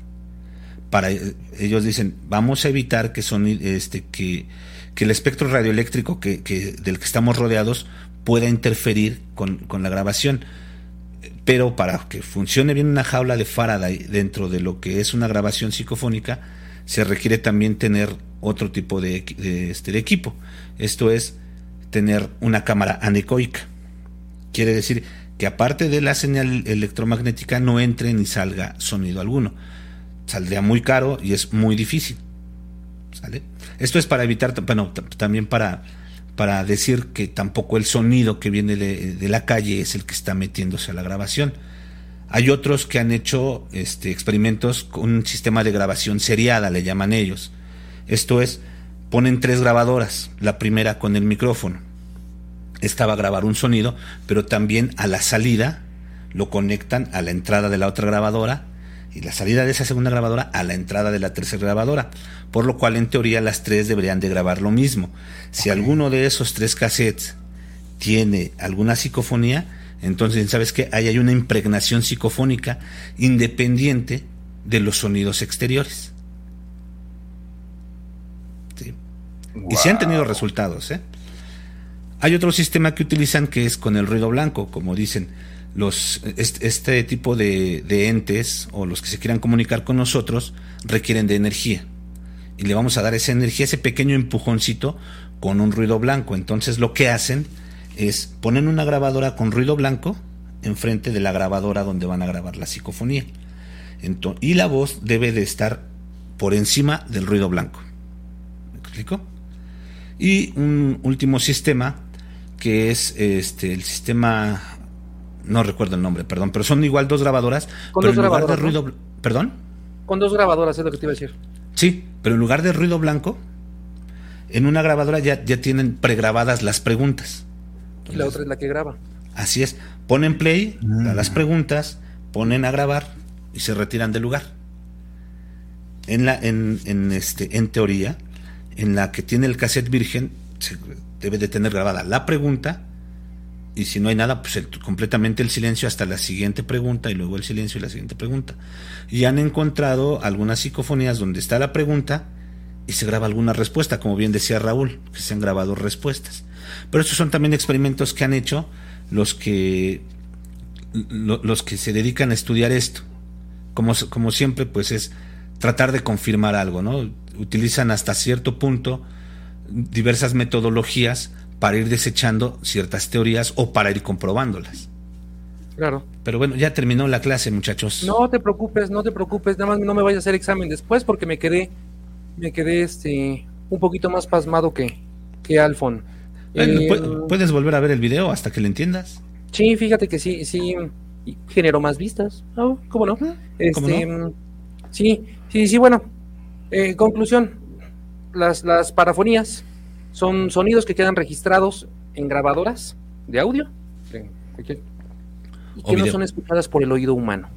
Para, eh, ellos dicen, vamos a evitar que, son, este, que, que el espectro radioeléctrico que, del que estamos rodeados pueda interferir con, con, la grabación. Pero para que funcione bien una jaula de Faraday dentro de lo que es una grabación psicofónica, se requiere también tener otro tipo de, de, este, de equipo. Esto es tener una cámara anecoica. Quiere decir que aparte de la señal electromagnética no entre ni salga sonido alguno. Saldría muy caro y es muy difícil. ¿Sale? Esto es para evitar, bueno, también para, para decir que tampoco el sonido que viene de, la calle es el que está metiéndose a la grabación. Hay otros que han hecho este, experimentos con un sistema de grabación seriada, le llaman ellos. Esto es, ponen tres grabadoras, la primera con el micrófono, estaba a grabar un sonido, pero también a la salida lo conectan a la entrada de la otra grabadora y la salida de esa segunda grabadora a la entrada de la tercera grabadora, por lo cual en teoría las tres deberían de grabar lo mismo. Si alguno de esos tres cassettes tiene alguna psicofonía, entonces sabes que ahí hay una impregnación psicofónica independiente de los sonidos exteriores. Y se han tenido resultados, ¿eh? Hay otro sistema que utilizan que es con el ruido blanco, como dicen los este, tipo de, entes o los que se quieran comunicar con nosotros requieren de energía y le vamos a dar esa energía, ese pequeño empujoncito con un ruido blanco. Entonces lo que hacen es ponen una grabadora con ruido blanco enfrente de la grabadora donde van a grabar la psicofonía. y la voz debe de estar por encima del ruido blanco. ¿Me explico? Y un último sistema que es este el sistema no recuerdo el nombre, perdón, pero son igual dos grabadoras, Con pero dos en lugar de ruido, perdón. Con dos grabadoras es lo que te iba a decir. Sí, pero en lugar de ruido blanco, en una grabadora ya, ya tienen pregrabadas las preguntas. y la otra es la que graba. Así es, ponen play a las mm. preguntas, ponen a grabar y se retiran del lugar. En la en, en este en teoría, en la que tiene el cassette virgen se, debe de tener grabada la pregunta y si no hay nada, pues completamente el silencio hasta la siguiente pregunta y luego el silencio y la siguiente pregunta. Y han encontrado algunas psicofonías donde está la pregunta y se graba alguna respuesta, como bien decía Raúl, que se han grabado respuestas. Pero estos son también experimentos que han hecho los que los que se dedican a estudiar esto. Como, como siempre, pues es tratar de confirmar algo, ¿no? Utilizan hasta cierto punto diversas metodologías para ir desechando ciertas teorías o para ir comprobándolas. Claro. Pero bueno, ya terminó la clase, muchachos. No te preocupes, no te preocupes, nada más no me vayas a hacer examen después porque me quedé, me quedé este un poquito más pasmado que, que Alfon. Eh, ¿Puedes volver a ver el video hasta que lo entiendas? Sí, fíjate que sí, sí generó más vistas. ¿Cómo no? Este, Sí, sí, sí, bueno. Eh, conclusión, las, las parafonías son sonidos que quedan registrados en grabadoras de audio y que no son escuchadas por el oído humano.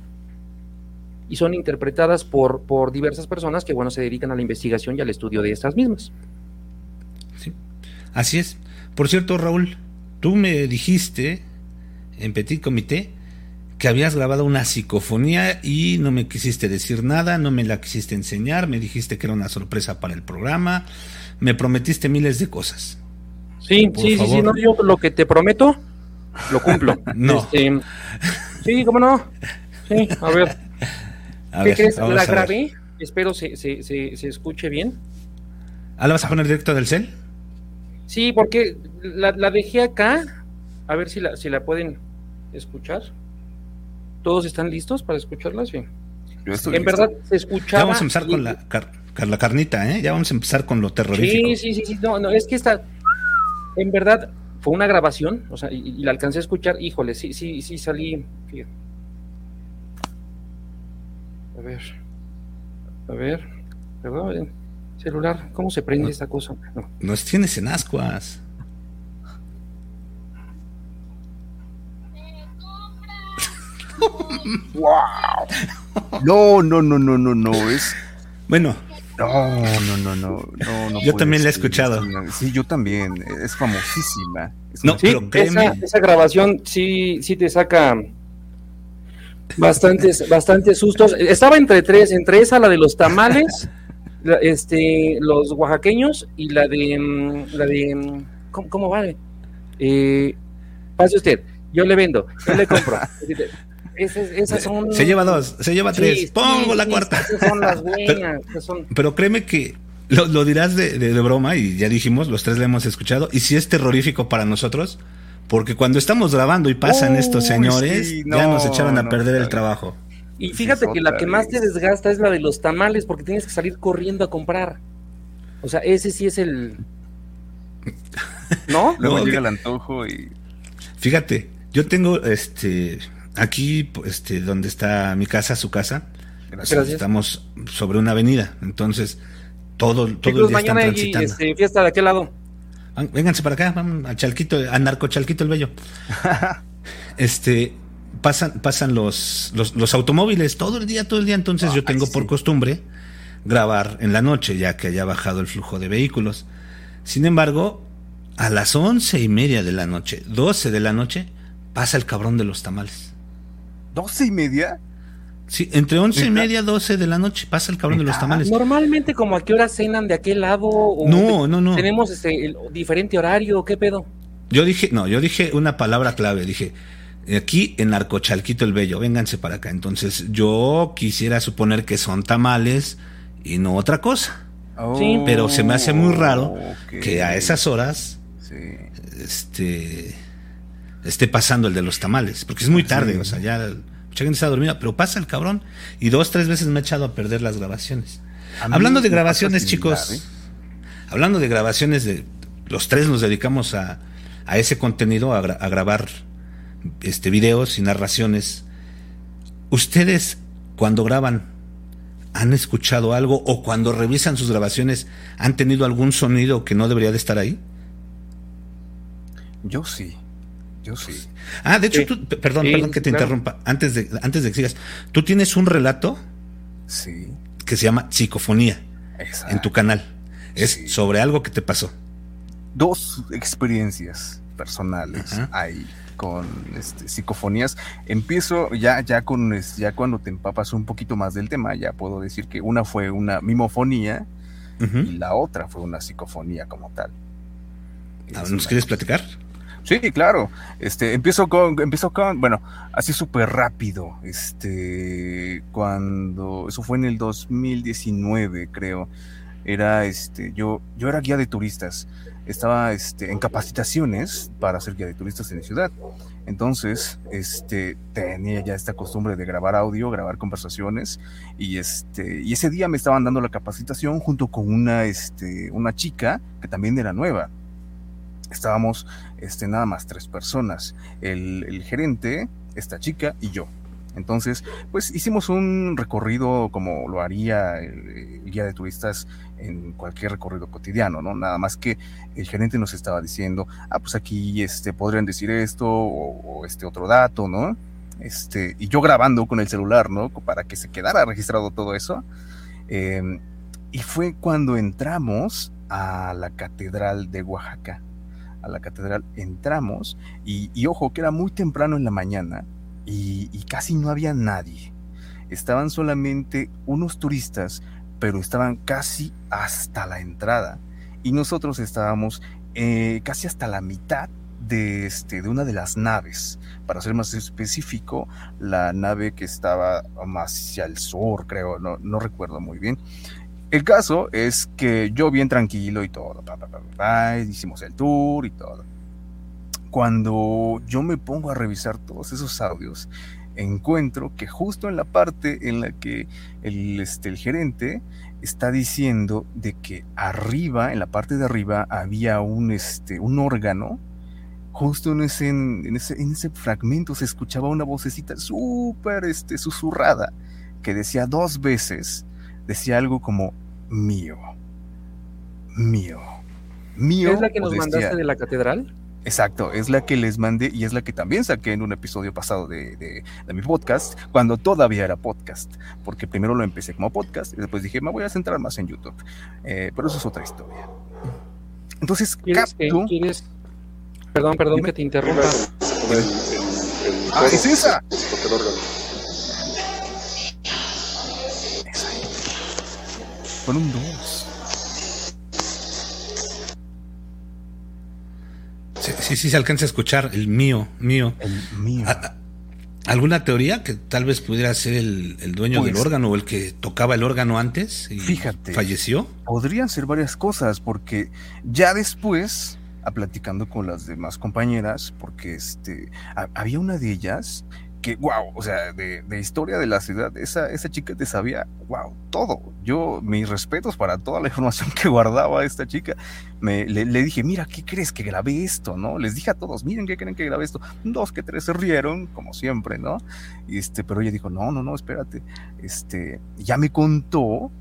Y son interpretadas por, por diversas personas que, bueno, se dedican a la investigación y al estudio de estas mismas. Sí, así es. Por cierto, Raúl, tú me dijiste en Petit Comité que habías grabado una psicofonía y no me quisiste decir nada, no me la quisiste enseñar, me dijiste que era una sorpresa para el programa, me prometiste miles de cosas. Sí, sí, sí, sí, no, yo lo que te prometo, lo cumplo. no. Este, sí, cómo no. Sí, a ver. ¿Qué crees? La grabé, espero se, se, se, escuche bien. ¿Ah, la vas a poner directo del cel? Sí, porque la, la dejé acá, a ver si la, si la pueden escuchar. ¿Todos están listos para escucharlas? Sí. en verdad se escuchaba. Ya vamos a empezar con la, la carnita, ¿eh? Ya vamos a empezar con lo terrorífico. Sí, sí, sí, sí. No, no, es que esta. En verdad fue una grabación, o sea, y, la alcancé a escuchar. Híjole, sí, sí, sí salí. A ver. A ver. Perdón, celular, ¿cómo se prende esta cosa? No. Nos tienes en ascuas. ¡Wow! No, no, no, no, no, no. Es. Bueno. No, no, no, no. no, yo también la he escuchado. Sí, yo también. Es famosísima. no, pero esa, esa, grabación sí, sí te saca bastantes, bastantes sustos. Estaba entre tres, entre esa, la de los tamales, este, los oaxaqueños y la de, mm, la de, mm, ¿cómo, cómo vale? Eh, pase usted, yo le vendo, yo le compro. Se lleva dos, se lleva tres. Pongo la cuarta. son las buenas. Pero, créeme que lo, dirás de, broma y ya dijimos, los tres le hemos escuchado. Y si es terrorífico para nosotros, porque cuando estamos grabando y pasan estos señores, ya nos echaron a perder el trabajo. Y fíjate que la que más te desgasta es la de los tamales, porque tienes que salir corriendo a comprar. O sea, ese sí es el. ¿No? Luego llega el antojo y. Fíjate, yo tengo este aquí, este, donde está mi casa, su casa, estamos sobre una avenida, entonces todo, todo el día están transitando. Este, fiesta de aquel lado. Vénganse para acá, vamos a Chalquito, a Narcochalquito el Bello. este, pasan, pasan los, los, automóviles todo el día, todo el día, entonces yo tengo por costumbre grabar en la noche, ya que haya bajado el flujo de vehículos. Sin embargo, a las once y media de la noche, doce de la noche, pasa el cabrón de los tamales. ¿Doce y media? Sí, entre once y media, doce de la noche pasa el cabrón de los tamales. Normalmente, como a qué hora cenan de aquel lado? no, no, no. ¿Tenemos este, el diferente horario? ¿Qué pedo? Yo dije, no, yo dije una palabra clave. Dije, aquí en Arcochalquito el Bello, vénganse para acá. Entonces, yo quisiera suponer que son tamales y no otra cosa. sí. Pero se me hace muy raro que a esas horas este esté pasando el de los tamales, porque es muy tarde, o sea, ya mucha gente está dormida, pero pasa el cabrón y dos, tres veces me ha echado a perder las grabaciones. Hablando de grabaciones, chicos, ¿eh? hablando de grabaciones, de los tres nos dedicamos a, a ese contenido, a, a, grabar este videos y narraciones. ¿Ustedes cuando graban han escuchado algo o cuando revisan sus grabaciones han tenido algún sonido que no debería de estar ahí? Yo sí. Yo sí. Ah, de hecho, tú, perdón, perdón que te interrumpa. Antes de, antes de que sigas, tú tienes un relato. Sí. Que se llama Psicofonía. En tu canal. Es sobre algo que te pasó. Dos experiencias personales ahí con este, psicofonías. Empiezo ya, ya con ya cuando te empapas un poquito más del tema, ya puedo decir que una fue una mimofonía y la otra fue una psicofonía como tal. ¿Nos quieres platicar? Sí, claro. Este, empiezo con, empiezo con, bueno, así súper rápido. Este, cuando, eso fue en el 2019, creo. Era, este, yo, yo era guía de turistas. Estaba, este, en capacitaciones para ser guía de turistas en la ciudad. Entonces, este, tenía ya esta costumbre de grabar audio, grabar conversaciones. Y este, y ese día me estaban dando la capacitación junto con una, este, una chica que también era nueva estábamos este, nada más tres personas, el, gerente, esta chica y yo. Entonces, pues hicimos un recorrido como lo haría el, guía de turistas en cualquier recorrido cotidiano, ¿no? Nada más que el gerente nos estaba diciendo, ah, pues aquí este, podrían decir esto o, este otro dato, ¿no? Este, y yo grabando con el celular, ¿no? Para que se quedara registrado todo eso. Em, y fue cuando entramos a la Catedral de Oaxaca. A la catedral entramos y, ojo que era muy temprano en la mañana y, casi no había nadie. Estaban solamente unos turistas, pero estaban casi hasta la entrada. Y nosotros estábamos eh, casi hasta la mitad de, este, de una de las naves. Para ser más específico, la nave que estaba más hacia el sur, creo, no recuerdo muy bien. El caso es que yo bien tranquilo y todo, hicimos el tour y todo. Cuando yo me pongo a revisar todos esos audios, encuentro que justo en la parte en la que el, este, el gerente está diciendo de que arriba, en la parte de arriba, había un, este, un órgano, justo en ese, en, ese, en ese fragmento se escuchaba una vocecita súper este, susurrada que decía dos veces, decía algo como mío, mío, mío. ¿Es la que nos mandaste de la catedral? Exacto, es la que les mandé y es la que también saqué en un episodio pasado de, mi podcast, cuando todavía era podcast, porque primero lo empecé como podcast y después dije, me voy a centrar más en YouTube. Eh, pero eso es otra historia. Entonces, capto... Perdón, perdón que te interrumpa. ah, es esa. Fueron dos. Sí, sí, se alcanza a escuchar el mío, mío. El mío. ¿Alguna teoría que tal vez pudiera ser el, dueño del pues, órgano o el que tocaba el órgano antes y fíjate, falleció? Podrían ser varias cosas, porque ya después, a platicando con las demás compañeras, porque este, había una de ellas que, wow, o sea, de, historia de la ciudad, esa, esa chica te sabía, wow, todo. Yo, mis respetos para toda la información que guardaba esta chica. Me, le, dije, mira, ¿qué crees que grabé esto, no? Les dije a todos, miren, ¿qué creen que grabé esto? Dos que tres se rieron, como siempre, ¿no? Este, pero ella dijo, no, no, no, espérate. Este, ya me contó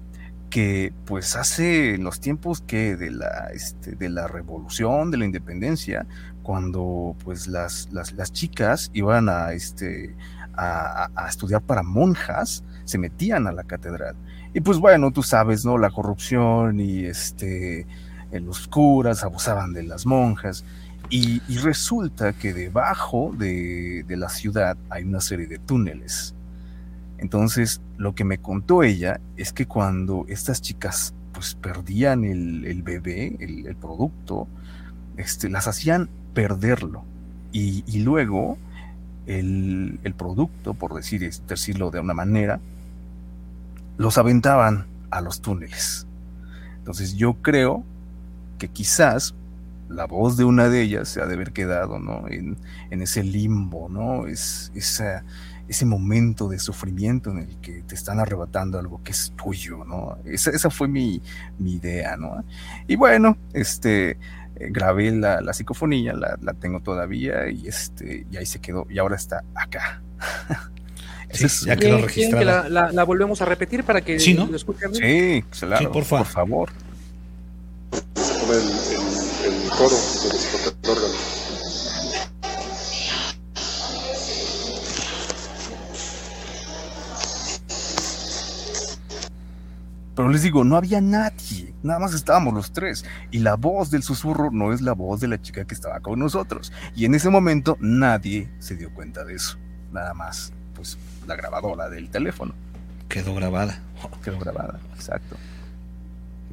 que pues hace los tiempos que de la, este, de la revolución, de la independencia, cuando pues las, las, chicas iban a, este, a, estudiar para monjas, se metían a la catedral. Y pues bueno, tú sabes, ¿no? La corrupción y este, los curas abusaban de las monjas. Y, resulta que debajo de, de, la ciudad hay una serie de túneles. Entonces, lo que me contó ella es que cuando estas chicas pues perdían el, bebé, el, producto, este, las hacían perderlo. Y, luego el, producto, por decir, decirlo de una manera, los aventaban a los túneles. Entonces yo creo que quizás la voz de una de ellas se ha de haber quedado ¿no? en, ese limbo, ¿no? Es, esa, ese momento de sufrimiento en el que te están arrebatando algo que es tuyo, ¿no? Esa, esa fue mi, mi, idea, ¿no? Y bueno, este, eh, grabé la, la psicofonía, la, la, tengo todavía y, este, y ahí se quedó y ahora está acá. Sí, ya quedó registrada. La, la, volvemos a repetir para que ¿Sí, lo escuchen. Sí, claro, por, por, favor. El, el, el coro de los Pero les digo, no había nadie, nada más estábamos los tres. Y la voz del susurro no es la voz de la chica que estaba con nosotros. Y en ese momento nadie se dio cuenta de eso. Nada más, pues, la grabadora del teléfono. Quedó grabada. Quedó grabada, exacto.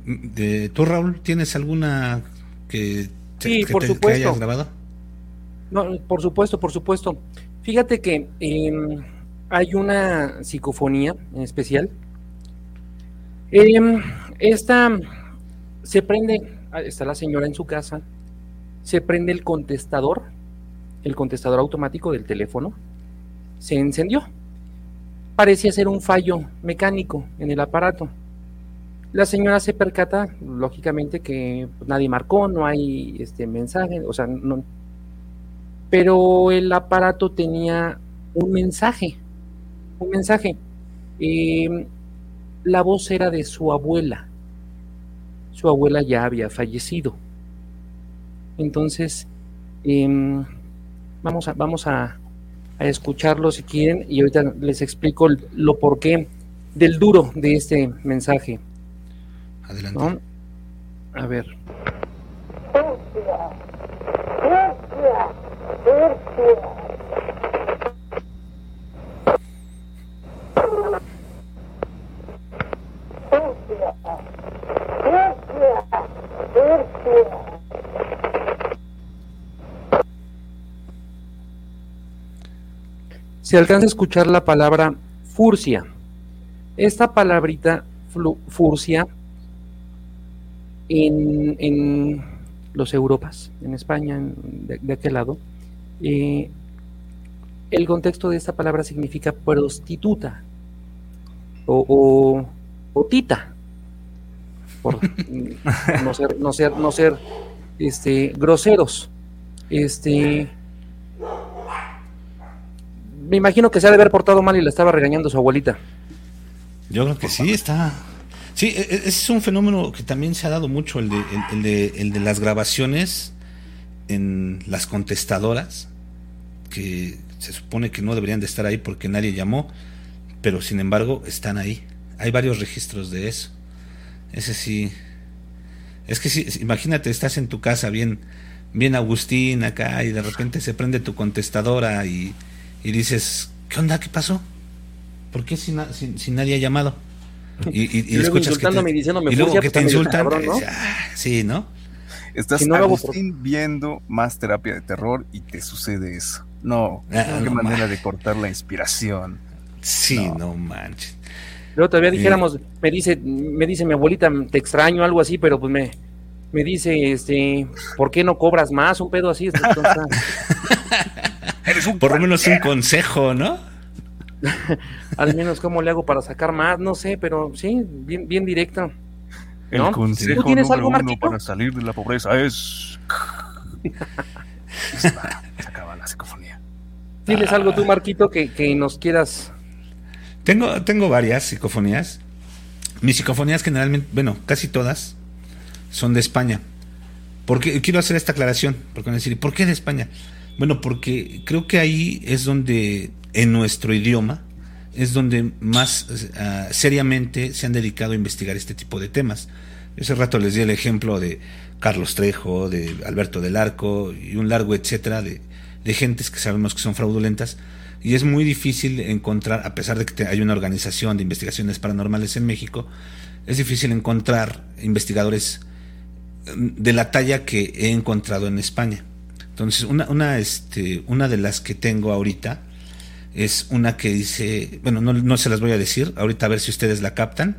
De, ¿Tú, Raúl, tienes alguna que, sí, por supuesto. grabado? No, por supuesto, por supuesto. Fíjate que em, hay una psicofonía en especial Em, esta se prende, está la señora en su casa, se prende el contestador, el contestador automático del teléfono, se encendió. Parecía ser un fallo mecánico en el aparato. La señora se percata, lógicamente, que nadie marcó, no hay este mensaje, o sea, no. Pero el aparato tenía un mensaje un mensaje. Em, la voz era de su abuela. Su abuela ya había fallecido. Entonces, em, vamos, a, vamos a, escucharlo si quieren y ahorita les explico lo porqué del duro de este mensaje. Adelante. A ver. Se alcanza a escuchar la palabra furcia. Esta palabrita furcia en, los Europas, en España, de, aquel lado, eh, el contexto de esta palabra significa prostituta o, o, tita, por no ser, no ser, no ser este, groseros. Este, me imagino que se ha de haber portado mal y le estaba regañando su abuelita. Yo creo que sí, está, Sí, e, e, es un fenómeno que también se ha dado mucho, el de, el, de, el de las grabaciones en las contestadoras, que se supone que no deberían de estar ahí porque nadie llamó, pero sin embargo están ahí. Hay varios registros de eso. Ese sí. Es que si, imagínate, estás en tu casa bien, bien Agustín acá y de repente se prende tu contestadora y, y dices, ¿qué onda? ¿Qué pasó? ¿Por qué si, si nadie ha llamado? Y, luego insultándome y diciéndome y luego que te insultan, ah, sí, ¿no? Estás viendo más terapia de terror y te sucede eso. No, ah, qué manera de cortar la inspiración. Sí, no, manches. Luego todavía dijéramos, me dice, me dice mi abuelita, te extraño, algo así, pero pues me, me dice, este, ¿por qué no cobras más? Un pedo así. Por lo menos un consejo, ¿no? Al menos cómo le hago para sacar más, no sé, pero sí, bien, bien directo. El consejo ¿Tú tienes algo, Marquito? para salir de la pobreza es... se acaba la psicofonía. ¿Tienes algo tú, Marquito, que, que nos quieras...? Tengo, tengo varias psicofonías. Mis psicofonías generalmente, bueno, casi todas son de España. Porque quiero hacer esta aclaración, porque decir, ¿por qué de España? Bueno, porque creo que ahí es donde en nuestro idioma es donde más eh, seriamente se han dedicado a investigar este tipo de temas. Ese rato les di el ejemplo de Carlos Trejo, de Alberto del Arco y un largo etcétera de, de gentes que sabemos que son fraudulentas y es muy difícil encontrar, a pesar de que hay una organización de investigaciones paranormales en México, es difícil encontrar investigadores mm, de la talla que he encontrado en España. Entonces, una, una, este, una de las que tengo ahorita es una que dice, bueno, no, se las voy a decir, ahorita a ver si ustedes la captan.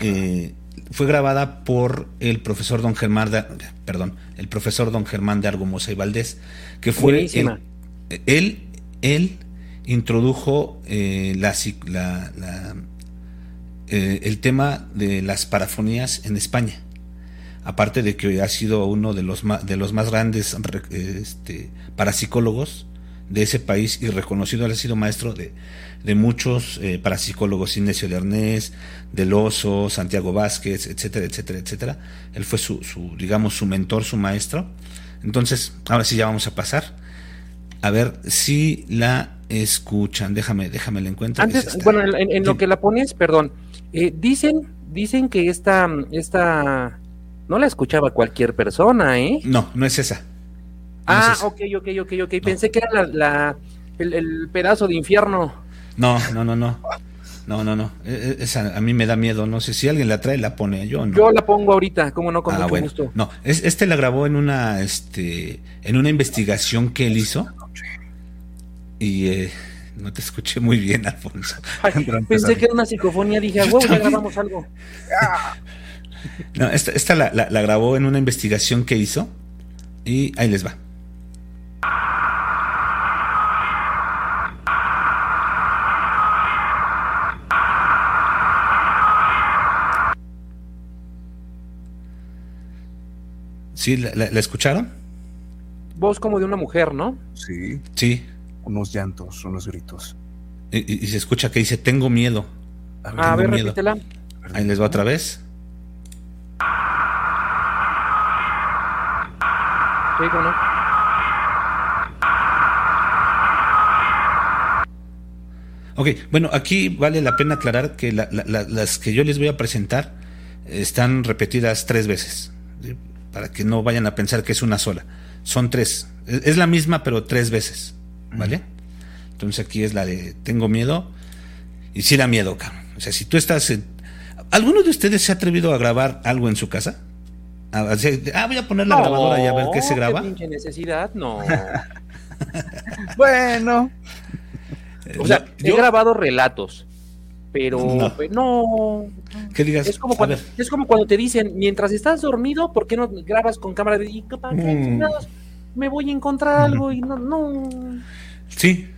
Eh, fue grabada por el profesor don Germán, de, perdón, el profesor don Germán de Argomosa y Valdés, que fue él, él, introdujo eh, la, la, eh, el tema de las parafonías en España. Aparte de que ha sido uno de los más, de los más grandes este, parapsicólogos de ese país y reconocido, él ha sido maestro de, de muchos eh, parapsicólogos, Inesio de Arnés, Del Oso, Santiago Vázquez, etcétera, etcétera, etcétera. Él fue su, su, digamos, su mentor, su maestro. Entonces, ahora sí ya vamos a pasar a ver si la escuchan. Déjame, déjame la encuentro. Antes, bueno, en, lo que la pones, perdón, eh, dicen, dicen que esta, esta, no la escuchaba cualquier persona, ¿eh? No, no es esa ah, ok, ok, ok, ok. Pensé que era la, el, pedazo de infierno. No, no, no, no. No, no, no. E, e, esa a mí me da miedo. No sé si alguien la trae, la pone. Yo no. Yo la pongo ahorita, como no, con ah, mucho gusto. No, este la grabó en una, este, en una investigación que él hizo. Y eh, no te escuché muy bien, Alfonso. pensé que era una psicofonía. Dije, huevo, ya grabamos algo. no, esta, esta la, la grabó en una investigación que hizo. Y ahí les va. ¿Sí? ¿La, escucharon? Voz como de una mujer, ¿no? Sí. Sí. Unos llantos, unos gritos. Y, se escucha que dice, tengo miedo. A ver, repítela. Ahí les va otra vez. Bueno. Ok, bueno, aquí vale la pena aclarar que las que yo les voy a presentar están repetidas tres veces, para que no vayan a pensar que es una sola. Son tres. Es, la misma, pero tres veces, ¿vale? Entonces aquí es la de tengo miedo y sí da miedo, cabrón. O sea, si tú estás... ¿Alguno de ustedes se ha atrevido a grabar algo en su casa? Ah, voy a poner la grabadora y a ver qué se graba. Qué necesidad, no. bueno. O sea, he grabado relatos, pero no. ¿Qué digas? Es como, cuando, es como cuando te dicen, mientras estás dormido, ¿por qué no grabas con cámara de... ¿Y mm. Me voy a encontrar algo y no... no. Sí,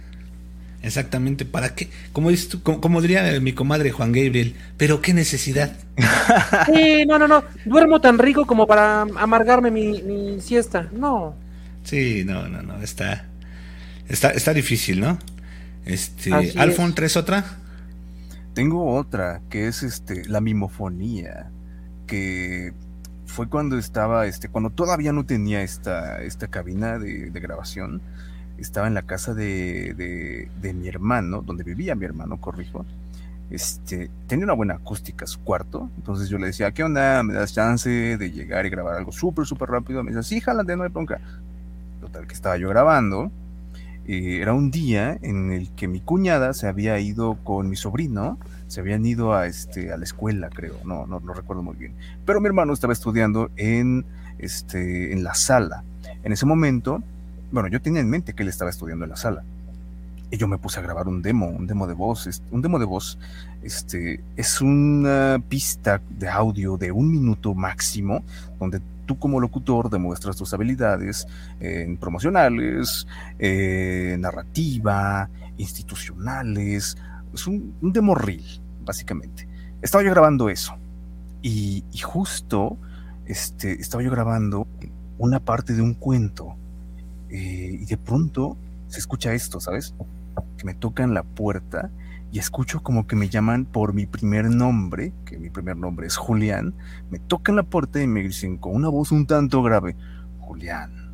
Exactamente, ¿para qué? Como, como, diría mi comadre Juan Gabriel, pero qué necesidad. Sí, no, no, no, duermo tan rico como para amargarme mi, siesta, no. Sí, no, no, no, está, está, está difícil, ¿no? Este, Alfon, ¿tres otra? Tengo otra, que es este, la mimofonía, que fue cuando estaba, este, cuando todavía no tenía esta, esta cabina de, de grabación estaba en la casa de, de, mi hermano, donde vivía mi hermano, corrijo. Este, tenía una buena acústica su cuarto, entonces yo le decía, ¿qué onda? ¿Me das chance de llegar y grabar algo súper, súper rápido? Me decía, sí, jalante, no hay bronca. Total, que estaba yo grabando. Eh, era un día en el que mi cuñada se había ido con mi sobrino, se habían ido a, este, a la escuela, creo, no, no, no recuerdo muy bien. Pero mi hermano estaba estudiando en, este, en la sala. En ese momento bueno, yo tenía en mente que él estaba estudiando en la sala. Y yo me puse a grabar un demo, un demo de voz. Un demo de voz este, es una pista de audio de un minuto máximo, donde tú como locutor demuestras tus habilidades en promocionales, narrativa, institucionales. Es un, demo reel, básicamente. Estaba yo grabando eso. Y, justo este, estaba yo grabando una parte de un cuento eh, y de pronto se escucha esto, ¿sabes? Que me tocan la puerta y escucho como que me llaman por mi primer nombre, que mi primer nombre es Julián. Me tocan la puerta y me dicen con una voz un tanto grave, Julián.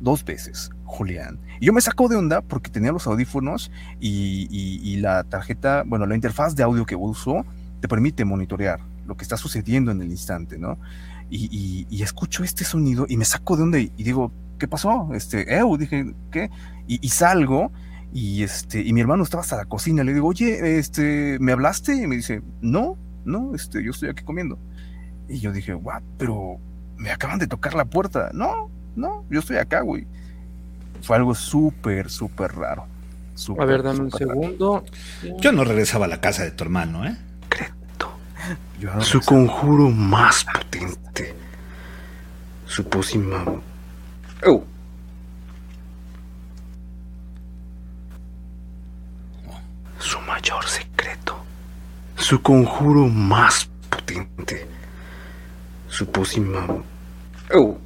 Dos veces, Julián. Y yo me saco de onda porque tenía los audífonos y, la tarjeta, bueno, la interfaz de audio que uso te permite monitorear lo que está sucediendo en el instante, ¿no? Y, y, escucho este sonido y me saco de onda y digo, ¿qué pasó? Este, eu, dije, ¿qué? Y, salgo y este, y mi hermano estaba hasta la cocina, le digo, oye, este, ¿me hablaste? Y me dice, no, no, este, yo estoy aquí comiendo. Y yo dije, what, pero me acaban de tocar la puerta. No, no, yo estoy acá, güey. Fue algo súper, súper raro. a ver, dame un segundo. Yo no regresaba a la casa de tu hermano, ¿eh? Su conjuro más potente. Su pócima Oh. Su mayor secreto. Su conjuro más potente. Su pócima. Oh.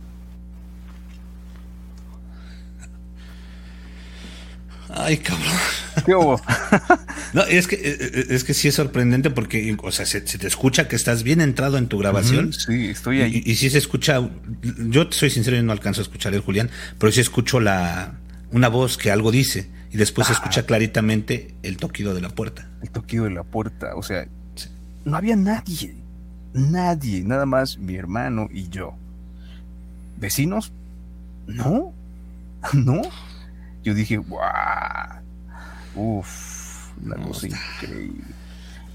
Ay, cabrón. no, es que, eh, eh, es que sí es sorprendente porque, o sea, se, te escucha que estás bien entrado en tu grabación. sí, estoy ahí. Y, sí se escucha, yo soy sincero, yo no alcanzo a escuchar el Julián, pero sí escucho la, una voz que algo dice y después se escucha claritamente el toquido de la puerta. El toquido de la puerta, o sea, no había nadie, nadie, nada más mi hermano y yo. ¿Vecinos? No, no yo dije, ¡guau! Uf, una cosa increíble.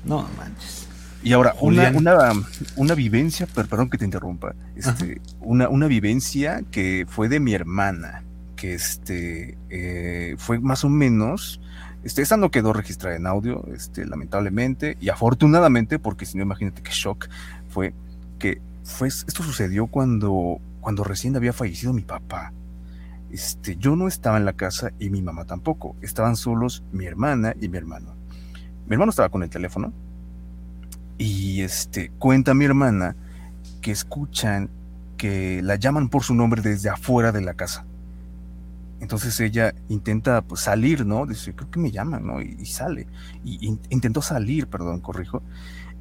No manches. Y ahora, una, una, una, vivencia, perdón que te interrumpa, este, una, una vivencia que fue de mi hermana, que este, eh, fue más o menos, este, esa no quedó registrada en audio, este, lamentablemente, y afortunadamente, porque si no, imagínate qué shock, fue que fue, esto sucedió cuando, cuando recién había fallecido mi papá. Este, yo no estaba en la casa y mi mamá tampoco. Estaban solos mi hermana y mi hermano. Mi hermano estaba con el teléfono y este, cuenta mi hermana que escuchan que la llaman por su nombre desde afuera de la casa. Entonces ella intenta pues, salir, ¿no? Dice, creo que me llaman, ¿no? Y, sale. Y, intentó salir, perdón, corrijo.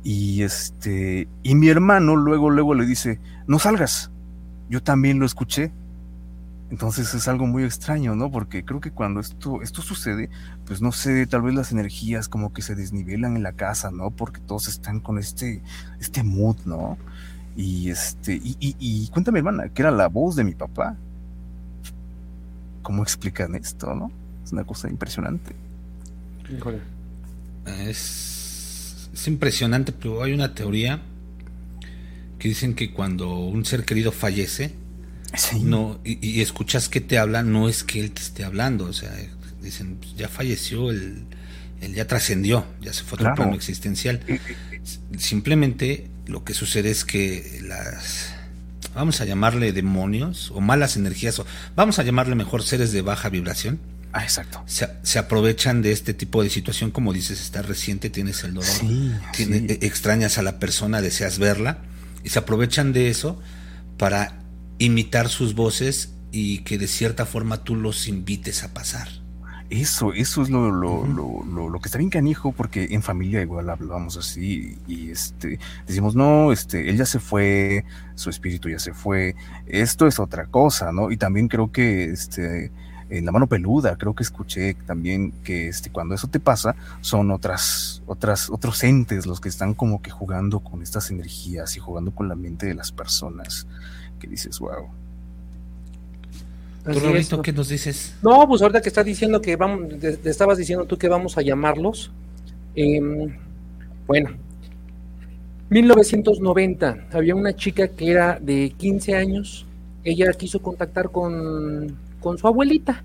Y este, y mi hermano luego, luego le dice, no salgas. Yo también lo escuché. Entonces es algo muy extraño, ¿no? Porque creo que cuando esto, esto sucede, pues no sé, tal vez las energías como que se desnivelan en la casa, ¿no? Porque todos están con este, este mood, ¿no? Y este, y, y, y cuéntame, hermana, que era la voz de mi papá. ¿Cómo explican esto, no? Es una cosa impresionante. Es, es impresionante, pero hay una teoría que dicen que cuando un ser querido fallece, no, y, escuchas que te habla, no es que él te esté hablando, o sea, dicen, pues, ya falleció, él, ya trascendió, ya se fue a otro plano existencial. Simplemente lo que sucede es que las, vamos a llamarle demonios o malas energías, o vamos a llamarle mejor seres de baja vibración. Ah, exacto. Se, aprovechan de este tipo de situación, como dices, está reciente, tienes el dolor, e, extrañas a la persona, deseas verla, y se aprovechan de eso para imitar sus voces y que de cierta forma tú los invites a pasar. Eso, eso es lo, lo, lo, lo, que está bien canijo, porque en familia igual hablábamos así y este decimos, no, este, él ya se fue, su espíritu ya se fue, esto es otra cosa, ¿no? Y también creo que este en la mano peluda, creo que escuché también que este, cuando eso te pasa, son otras, otras, otros entes los que están como que jugando con estas energías y jugando con la mente de las personas que dices, wow. ¿Tú, qué nos dices? No, pues ahorita que estás diciendo que vamos, te, estabas diciendo tú que vamos a llamarlos. Em, bueno, 1990, había una chica que era de 15 años, ella quiso contactar con, con su abuelita.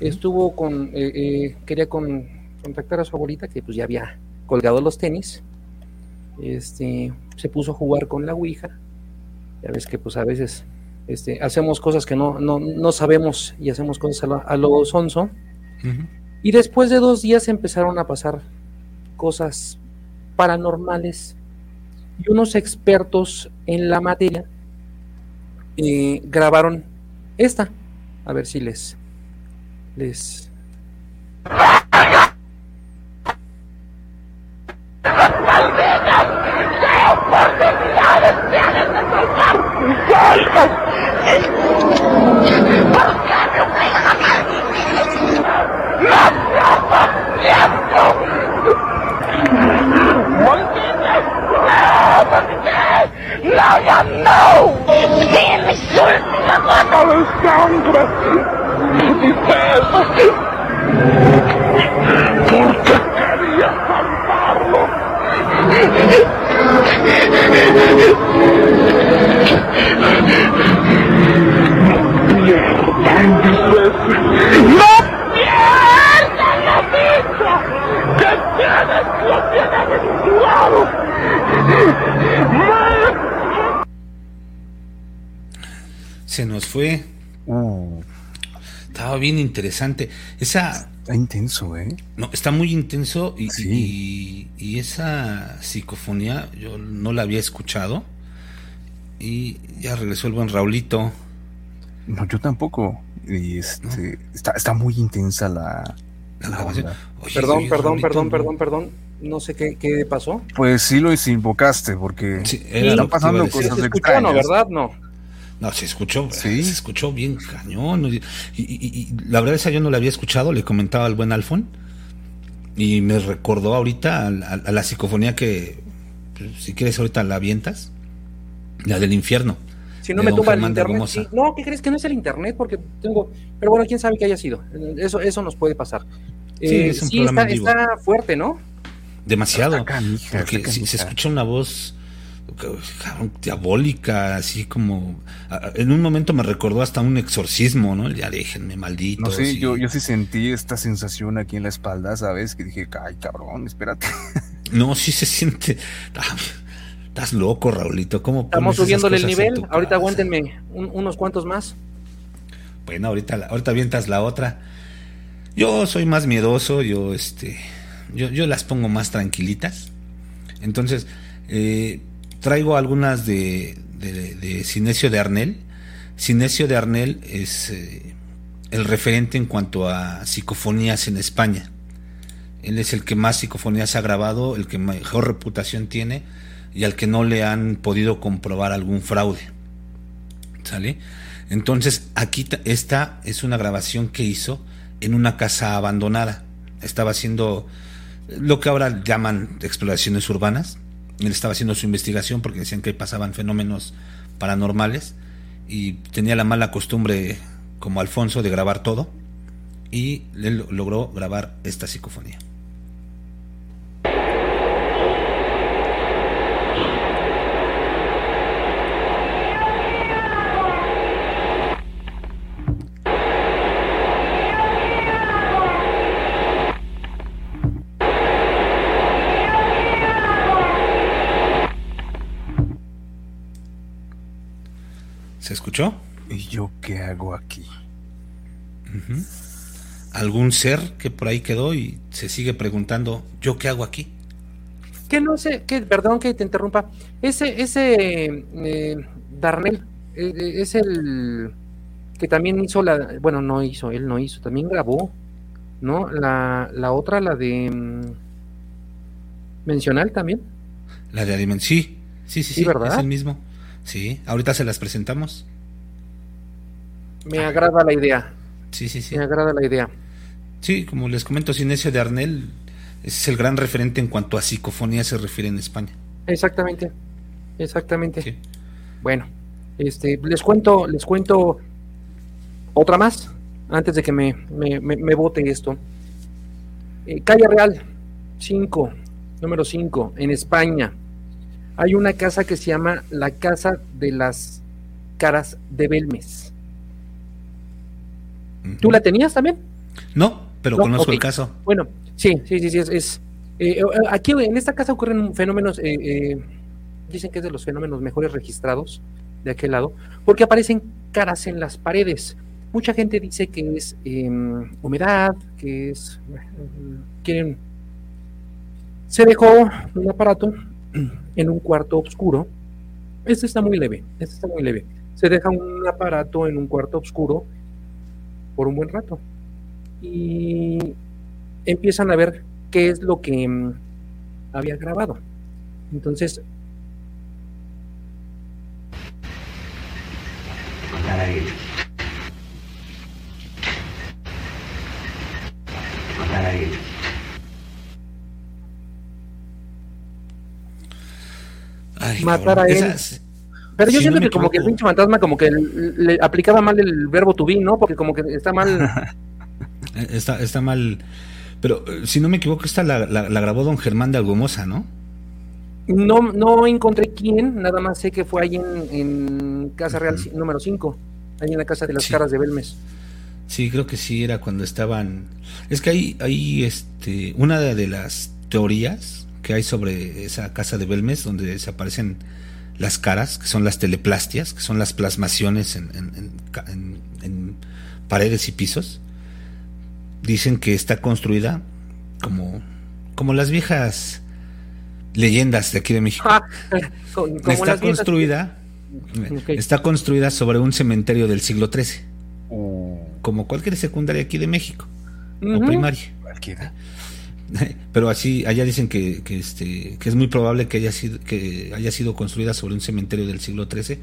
Estuvo con, eh, eh, quería con, contactar a su abuelita, que pues ya había colgado los tenis. Este, se puso a jugar con la Ouija ya ves que pues a veces este, hacemos cosas que no, no, sabemos y hacemos cosas a lo, sonso. Y después de dos días empezaron a pasar cosas paranormales y unos expertos en la materia eh, grabaron esta. A ver si les les ¡No, ya no! ¡Sí, me suelta la mano de sangre! ¡Mi peso! Porque quería salvarlo. ¡No pierdas la vista! ¡Que tienes, lo tienes en tu lado! Se nos fue. Uh. Estaba bien interesante. Esa. Está intenso, ¿eh? No, está muy intenso y, y, esa psicofonía yo no la había escuchado. Y ya regresó el buen Raulito. No, yo tampoco. Y este, está, está muy intensa la, perdón, perdón, perdón, perdón, perdón. No sé qué, qué pasó. Pues sí lo invocaste, porque están pasando cosas se extrañas. No, ¿verdad? No. No, se escuchó, se escuchó bien cañón. Y, y, la verdad esa yo no la había escuchado, le comentaba al buen Alfon. Y me recordó ahorita a, la psicofonía que, pues, si quieres ahorita la avientas, la del infierno. Si no me tumba el internet. No, ¿qué crees que no es el internet? Porque tengo. Pero bueno, quién sabe qué haya sido. Eso, eso nos puede pasar. Sí, eh, está, fuerte, ¿no? Demasiado. porque si se escucha una voz diabólica, así como en un momento me recordó hasta un exorcismo, ¿no? Ya déjenme maldito. No sé, yo, yo sí sentí esta sensación aquí en la espalda, ¿sabes? Que dije, ay, cabrón, espérate. No, sí se siente. Ah, estás loco, Raulito. ¿Cómo Estamos subiéndole el nivel. Ahorita aguántenme unos cuantos más. Bueno, ahorita, ahorita avientas la otra. Yo soy más miedoso, yo este. Yo, yo las pongo más tranquilitas. Entonces, eh, traigo algunas de, de, de, Sinesio de Arnel. Sinesio de Arnel es, eh, el referente en cuanto a psicofonías en España. Él es el que más psicofonías ha grabado, el que mejor reputación tiene y al que no le han podido comprobar algún fraude. ¿Sale? Entonces, aquí esta es una grabación que hizo en una casa abandonada. Estaba haciendo lo que ahora llaman exploraciones urbanas. Él estaba haciendo su investigación porque decían que pasaban fenómenos paranormales y tenía la mala costumbre, como Alfonso, de grabar todo y él logró grabar esta psicofonía. ¿Se escuchó? ¿Y yo qué hago aquí? Algún ser que por ahí quedó y se sigue preguntando, ¿yo qué hago aquí? Que no sé, que, perdón que te interrumpa. Ese, ese eh, Darnell eh, eh, es el que también hizo la, bueno, no hizo, él no hizo, también grabó, ¿no? La, la otra, la de mm, Mencional también. La de Adimen, sí, sí, sí, sí, ¿verdad? es el mismo. Sí, ahorita se las presentamos. Me agrada la idea. Sí, sí, sí. Me agrada la idea. Sí, como les comento, Sinesio de Arnel es el gran referente en cuanto a psicofonía se refiere en España. Exactamente, exactamente. Bueno, este, les cuento, les cuento otra más antes de que me, me, me, vote esto. Eh, Calle Real, 5, número 5, en España hay una casa que se llama la Casa de las Caras de Belmes. ¿Tú la tenías también? No, pero conozco el caso. Bueno, sí, sí, sí, sí, es... Eh, eh, aquí en esta casa ocurren fenómenos, eh, dicen que es de los fenómenos mejores registrados de aquel lado, porque aparecen caras en las paredes. Mucha gente dice que es em, humedad, que es... quieren... Se dejó un aparato en un cuarto oscuro. Este está muy leve, este está muy leve. Se deja un aparato en un cuarto oscuro por un buen rato y empiezan a ver qué es lo que mm, había grabado. Entonces. Pero yo siento que como que el pinche fantasma como que le aplicaba mal el verbo to be, ¿no? Porque como que está mal. está, está mal. Pero eh, si no me equivoco, esta la, la, grabó don Germán de Algomosa, ¿no? No, no encontré quién, nada más sé que fue ahí en, Casa Real número 5, ahí en la Casa de las Caras de Belmes. Sí, creo que sí, era cuando estaban... Es que hay, hay este, una de las teorías que hay sobre esa casa de Belmes, donde desaparecen las caras, que son las teleplastias, que son las plasmaciones en, en, paredes y pisos. Dicen que está construida como, como las viejas leyendas de aquí de México. Ah, está construida, está construida sobre un cementerio del siglo XIII, como cualquier secundaria aquí de México o primaria. Cualquiera. Pero así, allá dicen que, este, que es muy probable que haya, sido, que haya sido construida sobre un cementerio del siglo XIII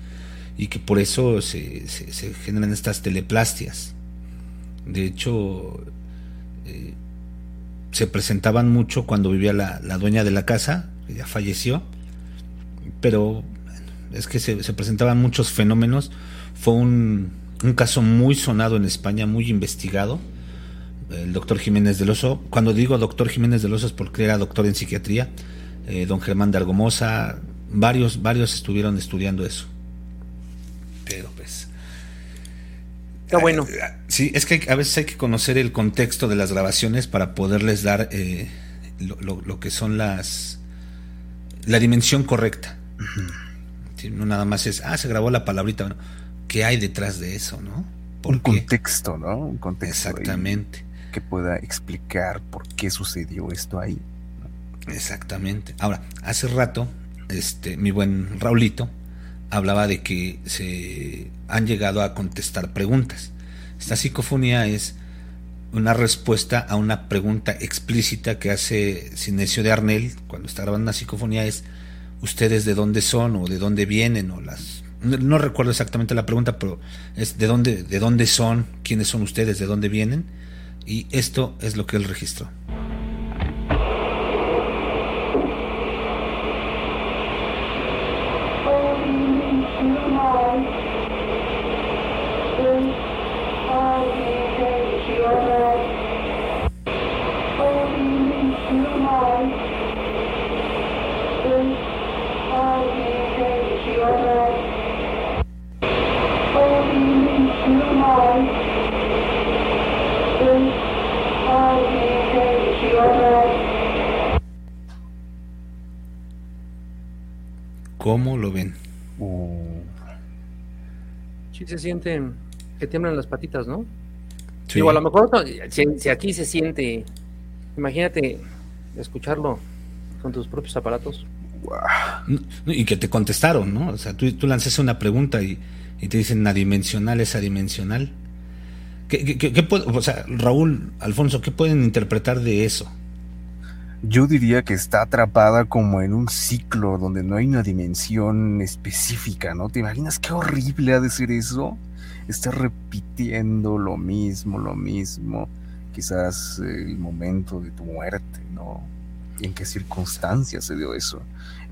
y que por eso se, se, generan estas teleplastias. De hecho, eh, se presentaban mucho cuando vivía la, dueña de la casa, que ya falleció, pero es que se, se presentaban muchos fenómenos. Fue un, un caso muy sonado en España, muy investigado el doctor Jiménez del Oso. Cuando digo doctor Jiménez del Oso es porque era doctor en psiquiatría. Eh, don Germán de Argomosa, varios, varios estuvieron estudiando eso. Pero pues. Está bueno. Eh, sí, es que a veces hay que conocer el contexto de las grabaciones para poderles dar eh, lo, que son las. la dimensión correcta. no nada más es, ah, se grabó la palabrita. ¿Qué hay detrás de eso, no? Un contexto, ¿no? Un contexto. Exactamente que pueda explicar por qué sucedió esto ahí. Exactamente. Ahora, hace rato, este, mi buen Raulito hablaba de que se han llegado a contestar preguntas. Esta psicofonía es una respuesta a una pregunta explícita que hace Sinesio de Arnel cuando está grabando una psicofonía es ustedes de dónde son o de dónde vienen o las no, recuerdo exactamente la pregunta, pero es de dónde de dónde son, quiénes son ustedes, de dónde vienen y esto es lo que él registró. ¿Cómo lo ven? Sí se siente que tiemblan las patitas, ¿no? Sí. Digo, a lo mejor si, aquí se siente, imagínate escucharlo con tus propios aparatos. Y que te contestaron, ¿no? O sea, tú, tú lanzaste una pregunta y, te dicen adimensional es adimensional. ¿Qué, qué, o sea, Raúl, Alfonso, ¿qué pueden interpretar de eso? Yo diría que está atrapada como en un ciclo donde no hay una dimensión específica, ¿no? ¿Te imaginas qué horrible ha de ser eso? Estar repitiendo lo mismo, lo mismo. Quizás el momento de tu muerte, ¿no? ¿Y en qué circunstancias se dio eso?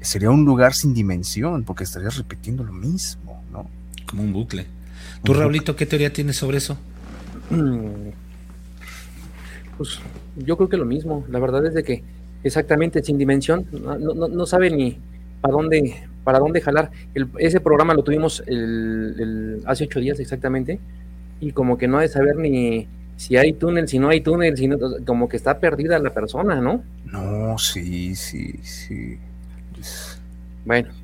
Sería un lugar sin dimensión, porque estarías repitiendo lo mismo, ¿no? Como un bucle. ¿Tú, Raulito, qué teoría tienes sobre eso? Mm. Pues yo creo que lo mismo. La verdad es de que exactamente sin dimensión, no, sabe ni para dónde, para dónde jalar. ese programa lo tuvimos el, hace ocho días exactamente, y como que no ha de saber ni si hay túnel, si no hay túnel, si como que está perdida la persona, ¿no? No, sí, sí, sí. Bueno.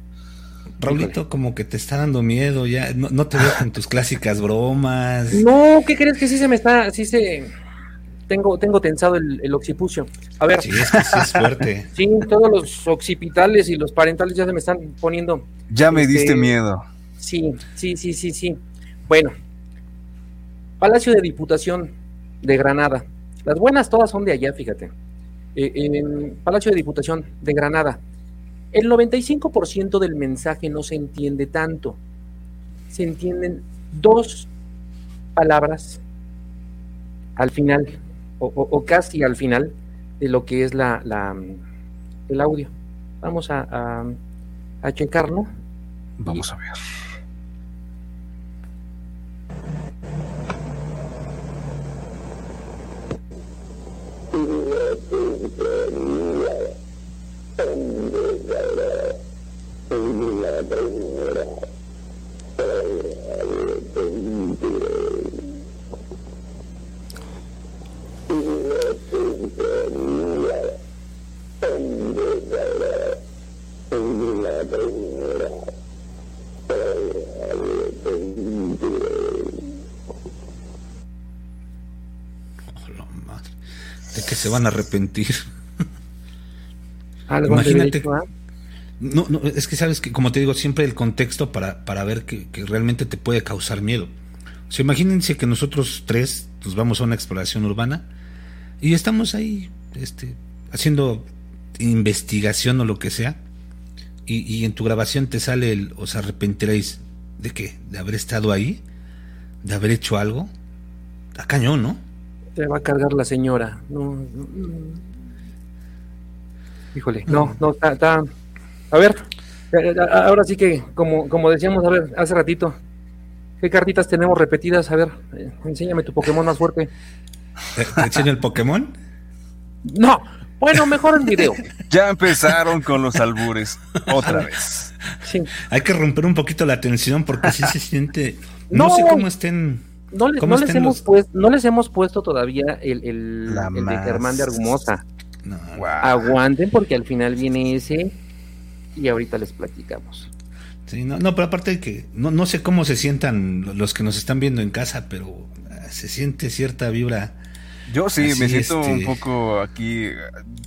Raulito, como que te está dando miedo, ya no, no te veo con tus clásicas bromas. No, ¿qué crees que sí se me está, sí se, tengo, tengo tensado el, occipucio. A ver. Sí, es es fuerte. sí, todos los occipitales y los parentales ya se me están poniendo. Ya me diste este, miedo. Sí, sí, sí, sí, sí. Bueno, Palacio de Diputación de Granada. Las buenas todas son de allá, fíjate. Eh, en Palacio de Diputación de Granada. El 95% del mensaje no se entiende tanto. Se entienden dos palabras al final o, casi al final de lo que es la, la el audio. Vamos a, a, a checarlo. Vamos a ver. Se van a arrepentir. Imagínate. Ah? No, no, es que sabes que, como te digo, siempre el contexto para, para ver que, que realmente te puede causar miedo. O sea, imagínense que nosotros tres nos vamos a una exploración urbana y estamos ahí este, haciendo investigación o lo que sea, y, en tu grabación te sale el, os arrepentiréis de qué, de haber estado ahí, de haber hecho algo, a cañón, ¿no? Te va a cargar la señora, no, híjole, no, no, está, a ver, ahora sí que, como, como decíamos, a ver, hace ratito, ¿qué cartitas tenemos repetidas? A ver, eh, enséñame tu Pokémon más fuerte. ¿Te, te enseño el Pokémon? No, bueno, mejor en video. Ya empezaron con los albures, otra vez. Sí. Hay que romper un poquito la tensión porque sí se siente. No, sé cómo estén. No, les, hemos puesto, no les hemos puesto todavía el, el, de Germán de Argumosa. Aguanten porque al final viene ese y ahorita les platicamos. Sí, no, no, pero aparte de que no, no sé cómo se sientan los que nos están viendo en casa, pero se siente cierta vibra yo sí, me siento un este poco aquí.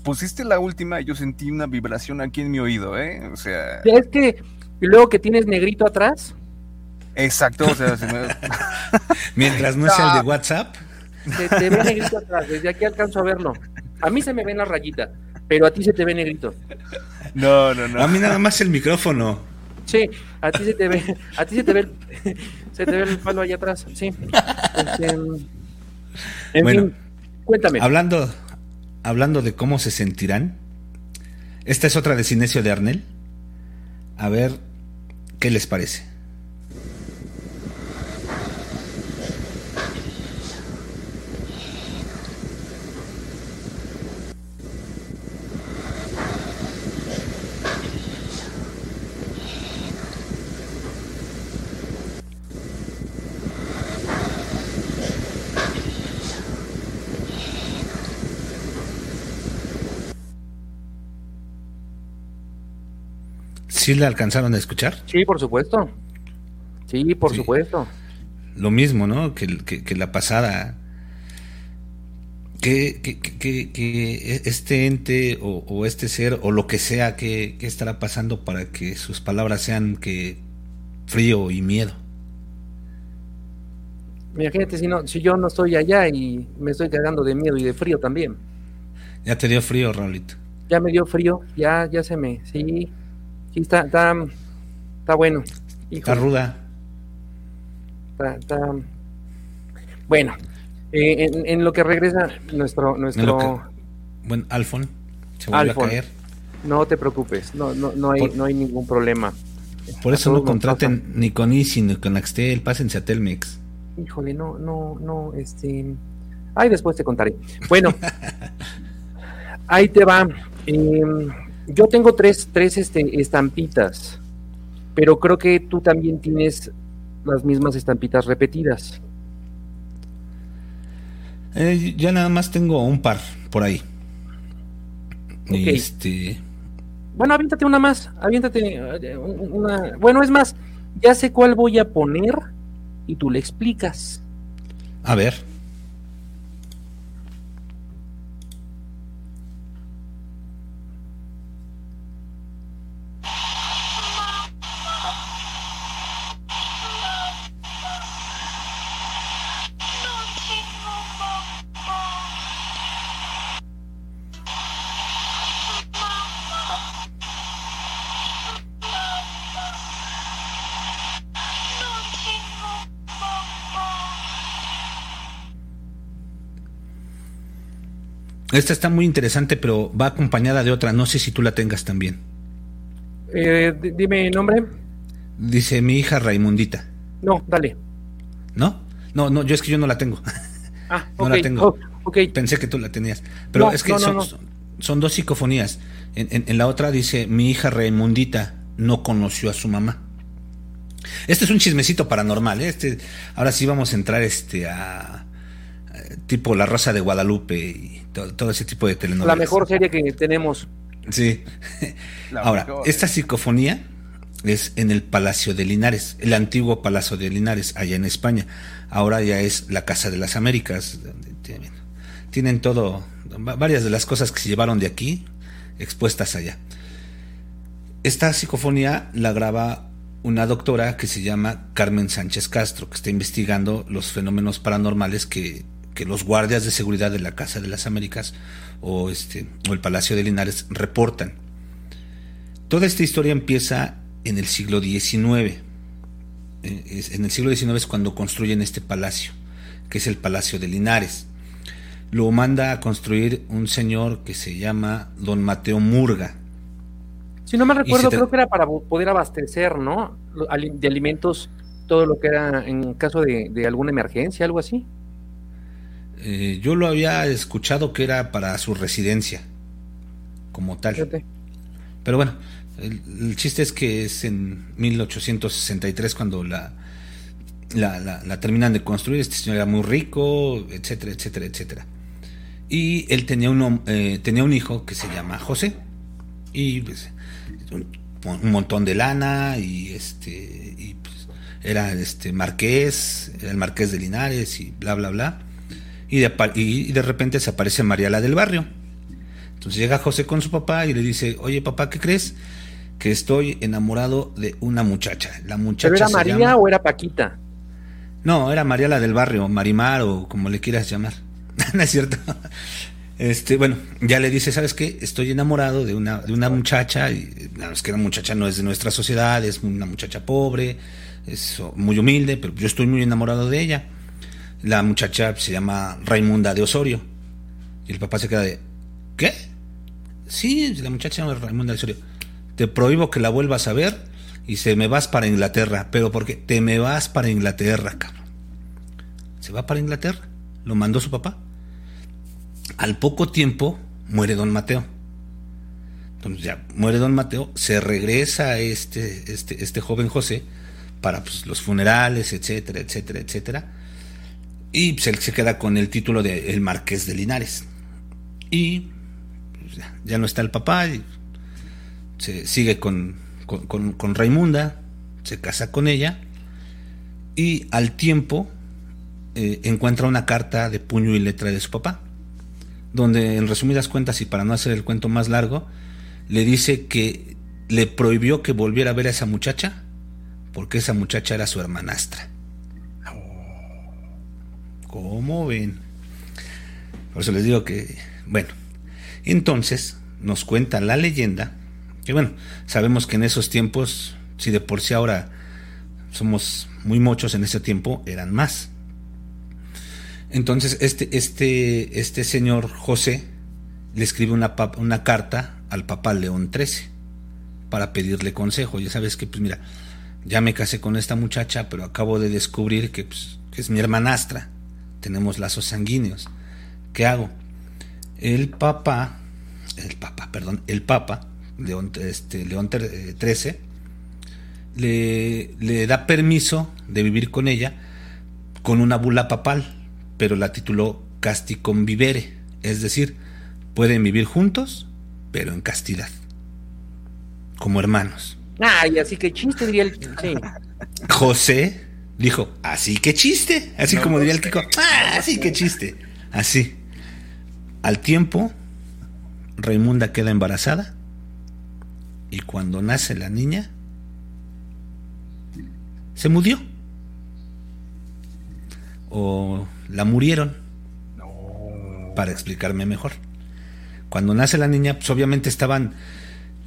Pusiste la última y yo sentí una vibración aquí en mi oído, ¿eh? O sea. Es que, luego que tienes negrito atrás. Exacto, o sea, mientras no sea el de WhatsApp. Se te ve negrito atrás, desde aquí alcanzo a verlo. A mí se me ven la rayita, pero a ti se te ve negrito. No, no, no. A mí nada más el micrófono. Sí, a ti se te ve, a ti se te ve, se te ve el palo allá atrás, sí. Este, en bueno, fin, cuéntame. Hablando, hablando de cómo se sentirán, esta es otra de Cinesio de Arnel. A ver qué les parece. ¿Sí la alcanzaron a escuchar? Sí, por supuesto. Sí, por Sí. supuesto. Lo mismo, ¿no? Que, que- que la pasada. Que, que- que- que- este ente o, o este ser o lo que sea que, que estará pasando para que sus palabras sean que frío y miedo. Imagínate si no, si yo no estoy allá y me estoy cagando de miedo y de frío también. Ya te dio frío, Raulito. Ya me dio frío, ya, ya se me, sí, sí está, está, está bueno. Está ruda. está- está- Bueno, eh, en, en lo que regresa nuestro, nuestro, que- Bueno, Alfon se vuelve Alfon. a caer. no te preocupes, no, no, no hay, Por- no hay ningún problema. Por eso no contraten ni con Easy ni con Axtel, pásense a Telmex. Híjole, no, no, no, este. Ay, después te contaré. Bueno, ahí te va. Em, yo tengo tres, tres este, estampitas, pero creo que tú también tienes las mismas estampitas repetidas. Eh, ya nada más tengo un par por ahí. Y Ok. este. Bueno, aviéntate una más, aviéntate eh, una. Bueno, es más, ya sé cuál voy a poner y tú le explicas. A ver. Esta está muy interesante, pero va acompañada de otra. No sé si tú la tengas también. Eh, di- dime nombre. Dice mi hija Raimundita. No, dale. ¿No? No, no, yo es que yo no la tengo. Ah, No la tengo. oh. Pensé que tú la tenías. Pero No, es que no, no, son, no. son- dos psicofonías. En, en- en la otra dice, mi hija Raimundita no conoció a su mamá. Este es un chismecito paranormal, ¿eh? Este, ahora sí vamos a entrar este a- tipo La Rosa de Guadalupe y todo, todo ese tipo de telenovelas. La mejor serie que tenemos. Sí. La Ahora, mejor. esta psicofonía es en el Palacio de Linares, el antiguo Palacio de Linares, allá en España. Ahora ya es la Casa de las Américas, donde tienen, tienen todo, va- varias de las cosas que se llevaron de aquí expuestas allá. Esta psicofonía la graba una doctora que se llama Carmen Sánchez Castro, que está investigando los fenómenos paranormales que, que los guardias de seguridad de la Casa de las Américas o, este, o el Palacio de Linares reportan. Toda esta historia empieza en el siglo XIX. Eh, En el siglo XIX es cuando construyen este palacio, que es el Palacio de Linares. Lo manda a construir un señor que se llama Don Mateo Murga. Si no me recuerdo, creo que era para poder abastecer, ¿no? De alimentos, todo lo que era en caso de, de alguna emergencia, algo así. Eh, yo lo había escuchado que era para su residencia, como tal. Pero bueno, el, el chiste es que es en 1863 cuando la, la, la- la terminan de construir. Este señor era muy rico, etcétera, etcétera, etcétera. Y él tenía un, eh, tenía un hijo que se llama José. Y pues, un, un montón de lana y este y pues, era este marqués, era el marqués de Linares y bla bla bla. Y de, y- de repente se aparece Mariala del barrio. Entonces llega José con su papá y le dice, oye papá, ¿qué crees? que estoy enamorado de una muchacha. La muchacha ¿Pero era María o era Paquita? No, era María la del barrio, Marimar o como le quieras llamar. no es cierto. Este, bueno, ya le dice, ¿sabes qué? Estoy enamorado de una, de una muchacha, y es que la muchacha no es de nuestra sociedad, es una muchacha pobre, es muy humilde, pero yo estoy muy enamorado de ella. La muchacha se llama Raimunda de Osorio. Y el papá se queda de, ¿qué? Sí, la muchacha se llama Raimunda de Osorio. Te prohíbo que la vuelvas a ver y se me vas para Inglaterra. Pero porque te me vas para Inglaterra, cabrón. Se va para Inglaterra. Lo mandó su papá. Al poco tiempo muere don Mateo. Entonces ya muere don Mateo, se regresa este, este, este joven José para pues, los funerales, etcétera, etcétera, etcétera. Y pues, él se queda con el título de el Marqués de Linares. Y pues, ya, no está el papá, y se sigue con, con Raimunda, se casa con ella, y al tiempo eh, encuentra una carta de puño y letra de su papá, donde en resumidas cuentas y para no hacer el cuento más largo, le dice que le prohibió que volviera a ver a esa muchacha porque esa muchacha era su hermanastra. ¿Cómo ven? Por eso les digo que, bueno, entonces nos cuenta la leyenda, que bueno, sabemos que en esos tiempos, si de por sí ahora somos muy muchos en ese tiempo, eran más. Entonces, este, este, este señor José le escribe una, carta al Papa León XIII para pedirle consejo. Ya sabes que, pues mira, ya me casé con esta muchacha, pero acabo de descubrir que, pues, es mi hermanastra. Tenemos lazos sanguíneos. ¿Qué hago? El Papa, el Papa, perdón, el Papa, León, este, León XIII, eh, le, le da permiso de vivir con ella con una bula papal pero la tituló Casti Convivere, es decir, pueden vivir juntos, pero en castidad, como hermanos. Ay, así que chiste diría el sí. José dijo, así que chiste, así como diría el Kiko, ah, así que chiste, así. Al tiempo, Raimunda queda embarazada y cuando nace la niña, se murió. O la murieron. Para explicarme mejor. Cuando nace la niña, pues obviamente estaban,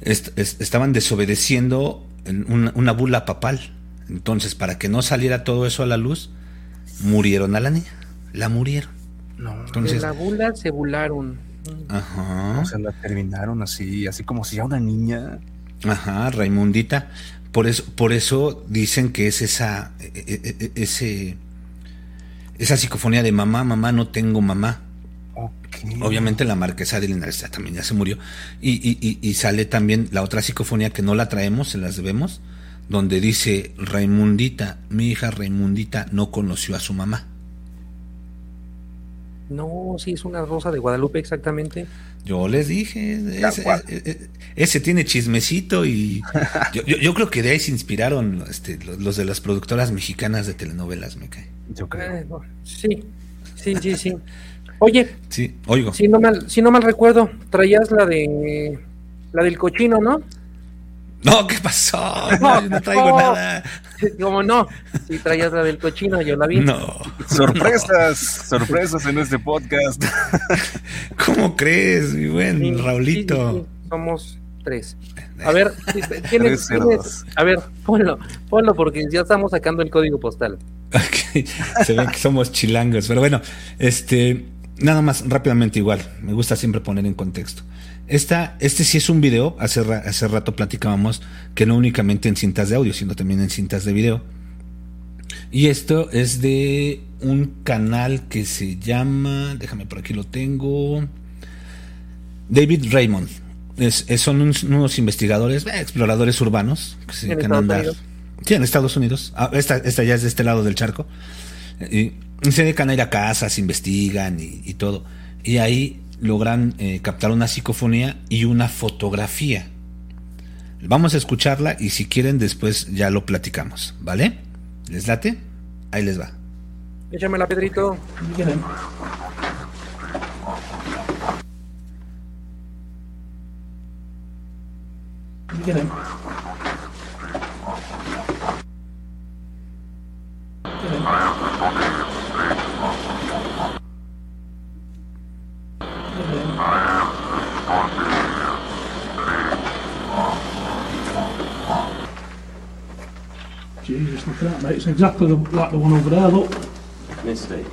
estaban desobedeciendo en una, bula papal. Entonces, para que no saliera todo eso a la luz, murieron a la niña. La murieron. Entonces, la bula se bularon. Ajá. O sea, la terminaron así, así como si ya una niña. Ajá, Raimundita. Por eso, por eso dicen que es esa, e, e, e, ese, esa psicofonía de mamá, mamá, no tengo mamá. Obviamente la marquesa de Linares también ya se murió. Y, sale también la otra psicofonía que no la traemos, se las debemos, donde dice Raimundita, mi hija Raimundita no conoció a su mamá. No, sí, es una rosa de Guadalupe exactamente. Yo les dije, ese, tiene chismecito y yo, creo que de ahí se inspiraron este, los de las productoras mexicanas de telenovelas, me cae. Yo creo. Eh, sí, sí, sí, sí. Oye, sí, oigo. Si no mal, si no mal recuerdo, traías la de la del cochino, ¿no? No, ¿qué pasó? No, no traigo nada. ¿Cómo no? Si traías la del cochino, yo la vi. No. Sorpresas, sorpresas en este podcast. ¿Cómo crees, mi buen Raulito? Somos tres. A ver, ¿tienes, a ver, ponlo, ponlo porque ya estamos sacando el código postal. Se ve que somos chilangos, pero bueno, este, nada más rápidamente igual, me gusta siempre poner en contexto. Esta, este sí es un video, hace, hace rato platicábamos que no únicamente en cintas de audio, sino también en cintas de video. Y esto es de un canal que se llama, déjame por aquí lo tengo, David Raymond. Es, son unos investigadores, eh, exploradores urbanos que se dedican a andar. Sí, en Estados Unidos. Ah, esta, esta, ya es de este lado del charco. Y, se dedican a ir a casas, investigan y, todo. Y ahí logran eh, captar una psicofonía y una fotografía. Vamos a escucharla y si quieren después ya lo platicamos, ¿vale? ¿Les late? Ahí les va. Échamela, Pedrito. Jesus, look at that, mate. It's exactly the, like the one over there, look. Misty.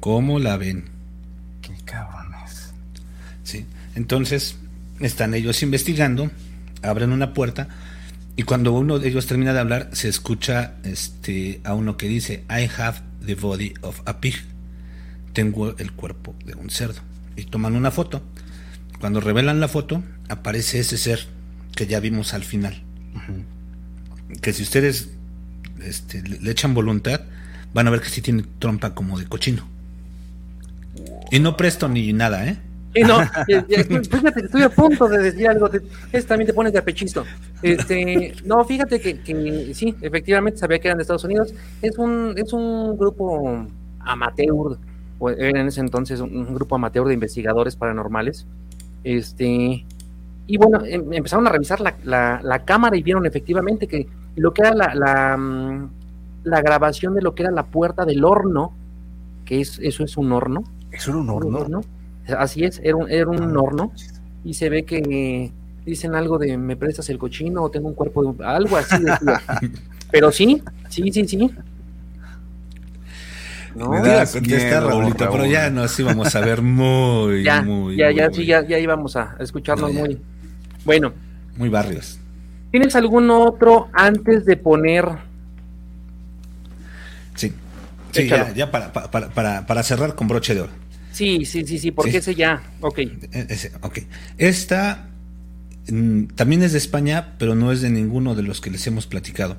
¿Cómo la ven? Entonces, están ellos investigando, abren una puerta y cuando uno de ellos termina de hablar, se escucha este a uno que dice, I have the body of a pig. Tengo el cuerpo de un cerdo. Y toman una foto. Cuando revelan la foto, aparece ese ser que ya vimos al final. Que si ustedes este, le le echan voluntad, van a ver que sí tiene trompa como de cochino. Y no presto ni nada, ¿eh? Sí, no, eh, eh, fíjate, estoy a punto de decir algo. te- Ese también te pones de apechisto. Este, no, fíjate que, que sí, efectivamente sabía que eran de Estados Unidos. Es un, es un grupo amateur, era en ese entonces un, grupo amateur de investigadores paranormales. Este, y bueno, em- empezaron a revisar la, la- la cámara y vieron efectivamente que lo que era la, la, mm, la grabación de lo que era la puerta del horno, que es, eso es un horno. Eso era un un horno. Así es, era un, era un horno y se ve que dicen algo de me prestas el cochino o tengo un cuerpo de un-", algo así decía. Pero sí, sí, sí, sí. No, Me Te iba a das contestar, miedo, Raulito, pero Raúl. ya nos íbamos a ver muy, ya, muy, ya, ya, muy, sí, ya, ya íbamos a escucharnos No, muy. Bueno, muy barrios. ¿tienes algún otro antes de poner? Sí, sí Échalo. ya, ya para, para, para, para cerrar con broche de oro. Sí, sí, sí, sí, porque Sí. ese ya, ok. E- ese, ok. Esta mm, también es de España, pero no es de ninguno de los que les hemos platicado.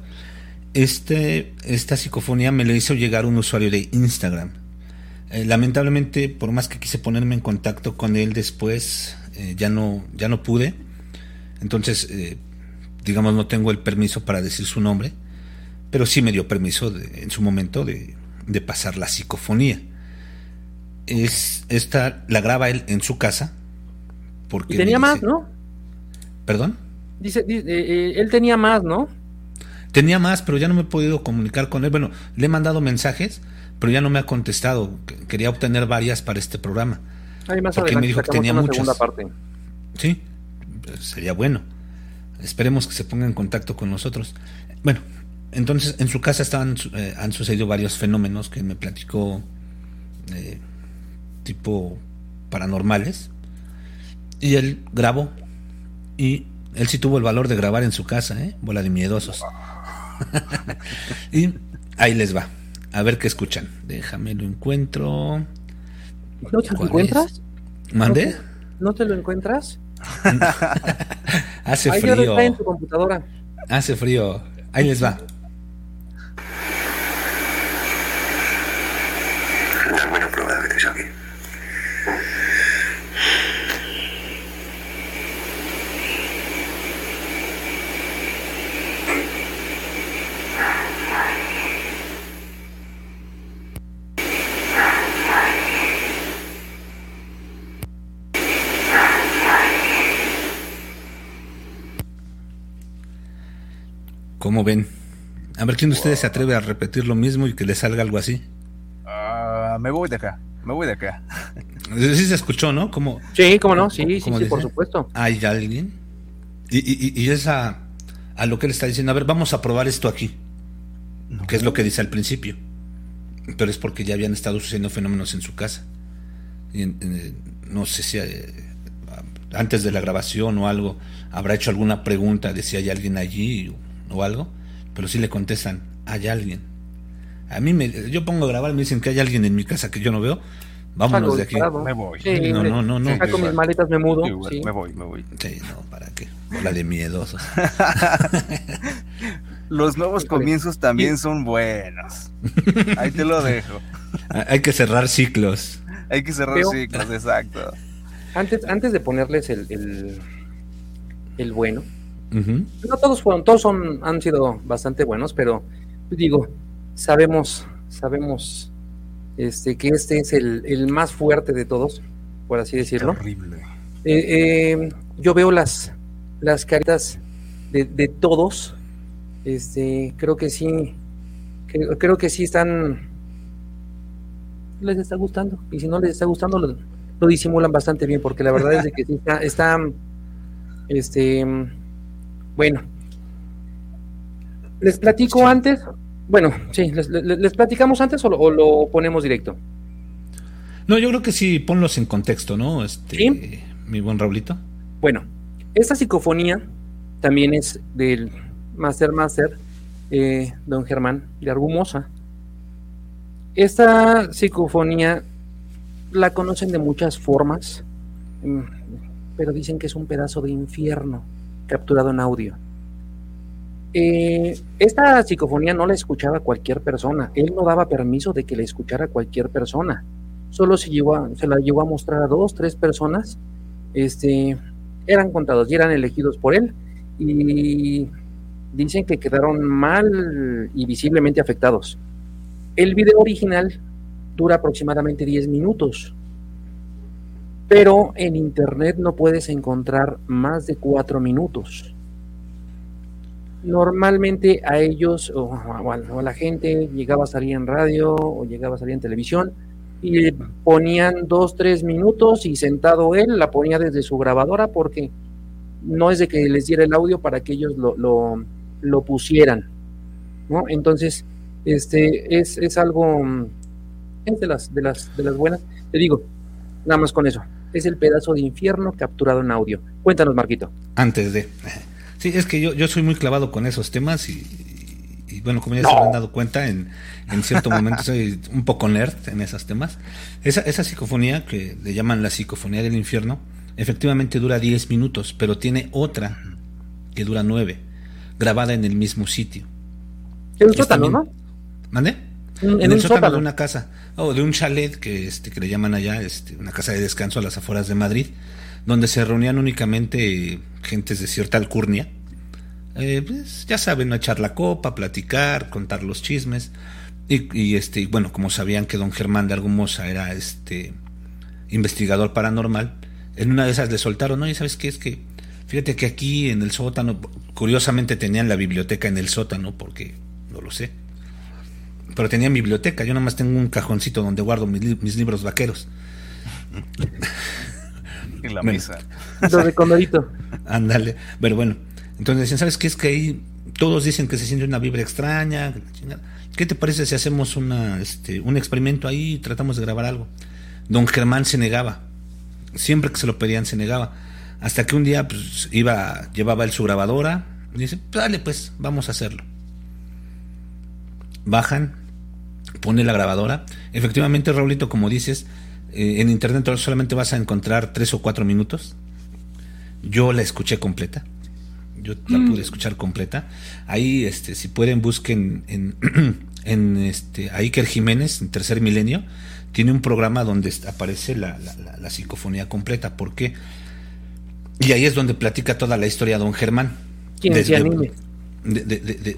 Este, esta psicofonía me la hizo llegar un usuario de Instagram. Eh, lamentablemente, por más que quise ponerme en contacto con él después, eh, ya no, ya no pude. Entonces, eh, digamos, no tengo el permiso para decir su nombre, pero sí me dio permiso de- en su momento de, de pasar la psicofonía. Es esta la graba él en su casa. Porque Y tenía más, dice- ¿no? ¿Perdón? Dice, di- eh, eh, él tenía más, ¿no? Tenía más, pero ya no me he podido comunicar con él. Bueno, le he mandado mensajes, pero ya no me ha contestado. Que- Quería obtener varias para este programa. Más Porque me dijo que tenía muchas. parte. Sí, sería bueno. Esperemos que se ponga en contacto con nosotros. Bueno, entonces en su casa estaban, eh, han sucedido varios fenómenos que me platicó eh, tipo paranormales. Y él grabó. Y él sí tuvo el valor de grabar en su casa, ¿eh? Bola de miedosos. y ahí les va. A ver qué escuchan. Déjame lo encuentro. ¿No te lo ¿Cuál encuentras? ¿Mandé? ¿No te lo encuentras? Hace Ahí frío. está en tu computadora. Hace frío. Ahí les va. ¿Cómo ven? A ver quién de ustedes se atreve a repetir lo mismo y que le salga algo así. Ah, me voy de acá. Me voy de acá. Sí se escuchó, ¿no? Como Sí, cómo no, sí, ¿Cómo- sí, cómo sí, por supuesto. hay alguien. Y, y, y es a, a lo que él está diciendo. A ver, vamos a probar esto aquí. Que es lo que dice al principio. Pero es porque ya habían estado sucediendo fenómenos en su casa. Y en- en- no sé si eh, antes de la grabación o algo habrá hecho alguna pregunta de si hay alguien allí o, algo. Pero sí le contestan, hay alguien. A mí me, yo pongo a grabar, me dicen que hay alguien en mi casa que yo no veo. Vámonos Saco de aquí. Me voy. Sí, No, no, no, no. Saco mis maletas, me mudo. Sí. Me voy, me voy. Sí, no, ¿para qué? Bola de miedosos. Los nuevos comienzos también son buenos. Ahí te lo dejo. Hay que cerrar ciclos. Hay que cerrar ciclos, exacto. Antes, antes de ponerles el, el, el bueno, No todos fueron, todos son, han sido bastante buenos, pero digo, sabemos, sabemos este, que este es el, más fuerte de todos, por así decirlo. Horrible. Eh, eh, yo veo las, las caritas de, de, todos. Este, creo que sí, creo, que sí están, les está gustando. Y si no les está gustando, lo, disimulan bastante bien, porque la verdad es que sí está, está, este, bueno. Les platico antes, bueno, sí, les, platicamos antes o lo, ponemos directo. No, yo creo que sí, ponlos en contexto, ¿no? Este, mi buen Raulito. Bueno, esta psicofonía también es del Master Master, eh, don Germán de Argumosa. Esta psicofonía la conocen de muchas formas, mm, pero dicen que es un pedazo de infierno capturado en audio. Eh, esta psicofonía no la escuchaba cualquier persona, él no daba permiso de que la escuchara cualquier persona, solo se, se la llevó a mostrar a dos, tres personas, este, eran contados y eran elegidos por él. Y dicen que quedaron mal y visiblemente afectados. El video original dura aproximadamente 10 minutos, pero en internet no puedes encontrar más de 4 minutos. Normalmente a ellos o, a la gente llegaba a salir en radio o llegaba a salir en televisión y ponían dos, tres minutos y sentado él la ponía desde su grabadora porque no es de que les diera el audio para que ellos lo, lo, pusieran, ¿no? Entonces, este es, es algo, es de las, de las, de las buenas. Te digo, nada más con eso. Es el pedazo de infierno capturado en audio. Cuéntanos, Marquito. Antes de. Sí, es que yo, yo soy muy clavado con esos temas y, bueno, como ya se han dado cuenta, en, en cierto momento soy un poco nerd en esos temas. Esa, esa psicofonía, que le llaman la psicofonía del infierno, efectivamente dura 10 minutos, pero tiene otra que dura 9, grabada en el mismo sitio. En un sótano, ¿no? ¿Mande? En, el sótano, de una casa, o de un chalet que, este, que le llaman allá, este, una casa de descanso a las afueras de Madrid, donde se reunían únicamente gentes de cierta alcurnia. Eh, pues, ya saben, echar la copa, platicar, contar los chismes. Y, y, este, bueno, como sabían que don Germán de Argumosa era este investigador paranormal, en una de esas le soltaron, y ¿sabes qué? Es que, fíjate que aquí en el sótano, curiosamente tenían la biblioteca en el sótano, porque no lo sé. Pero tenían biblioteca, yo nada más tengo un cajoncito donde guardo mis, libros vaqueros. En la mesa. Lo de Condorito. Ándale. Pero bueno, entonces decían, ¿sabes qué? Es que ahí todos dicen que se siente una vibra extraña. ¿Qué te parece si hacemos una, este, un experimento ahí y tratamos de grabar algo? Don Germán se negaba siempre que se lo pedían se negaba. Hasta que un día pues, iba, llevaba él su grabadora y dice, dale pues, vamos a hacerlo. Bajan, pone la grabadora. Efectivamente, Raulito, como dices, eh, en internet solamente vas a encontrar tres o cuatro minutos. Yo la escuché completa. Yo la mm. pude escuchar completa. Ahí, este, si pueden, busquen en, en este, Iker Jiménez, en Tercer Milenio tiene un programa donde aparece la, psicofonía completa. ¿Por qué? Y ahí es donde platica toda la historia don Germán. ¿Quién de,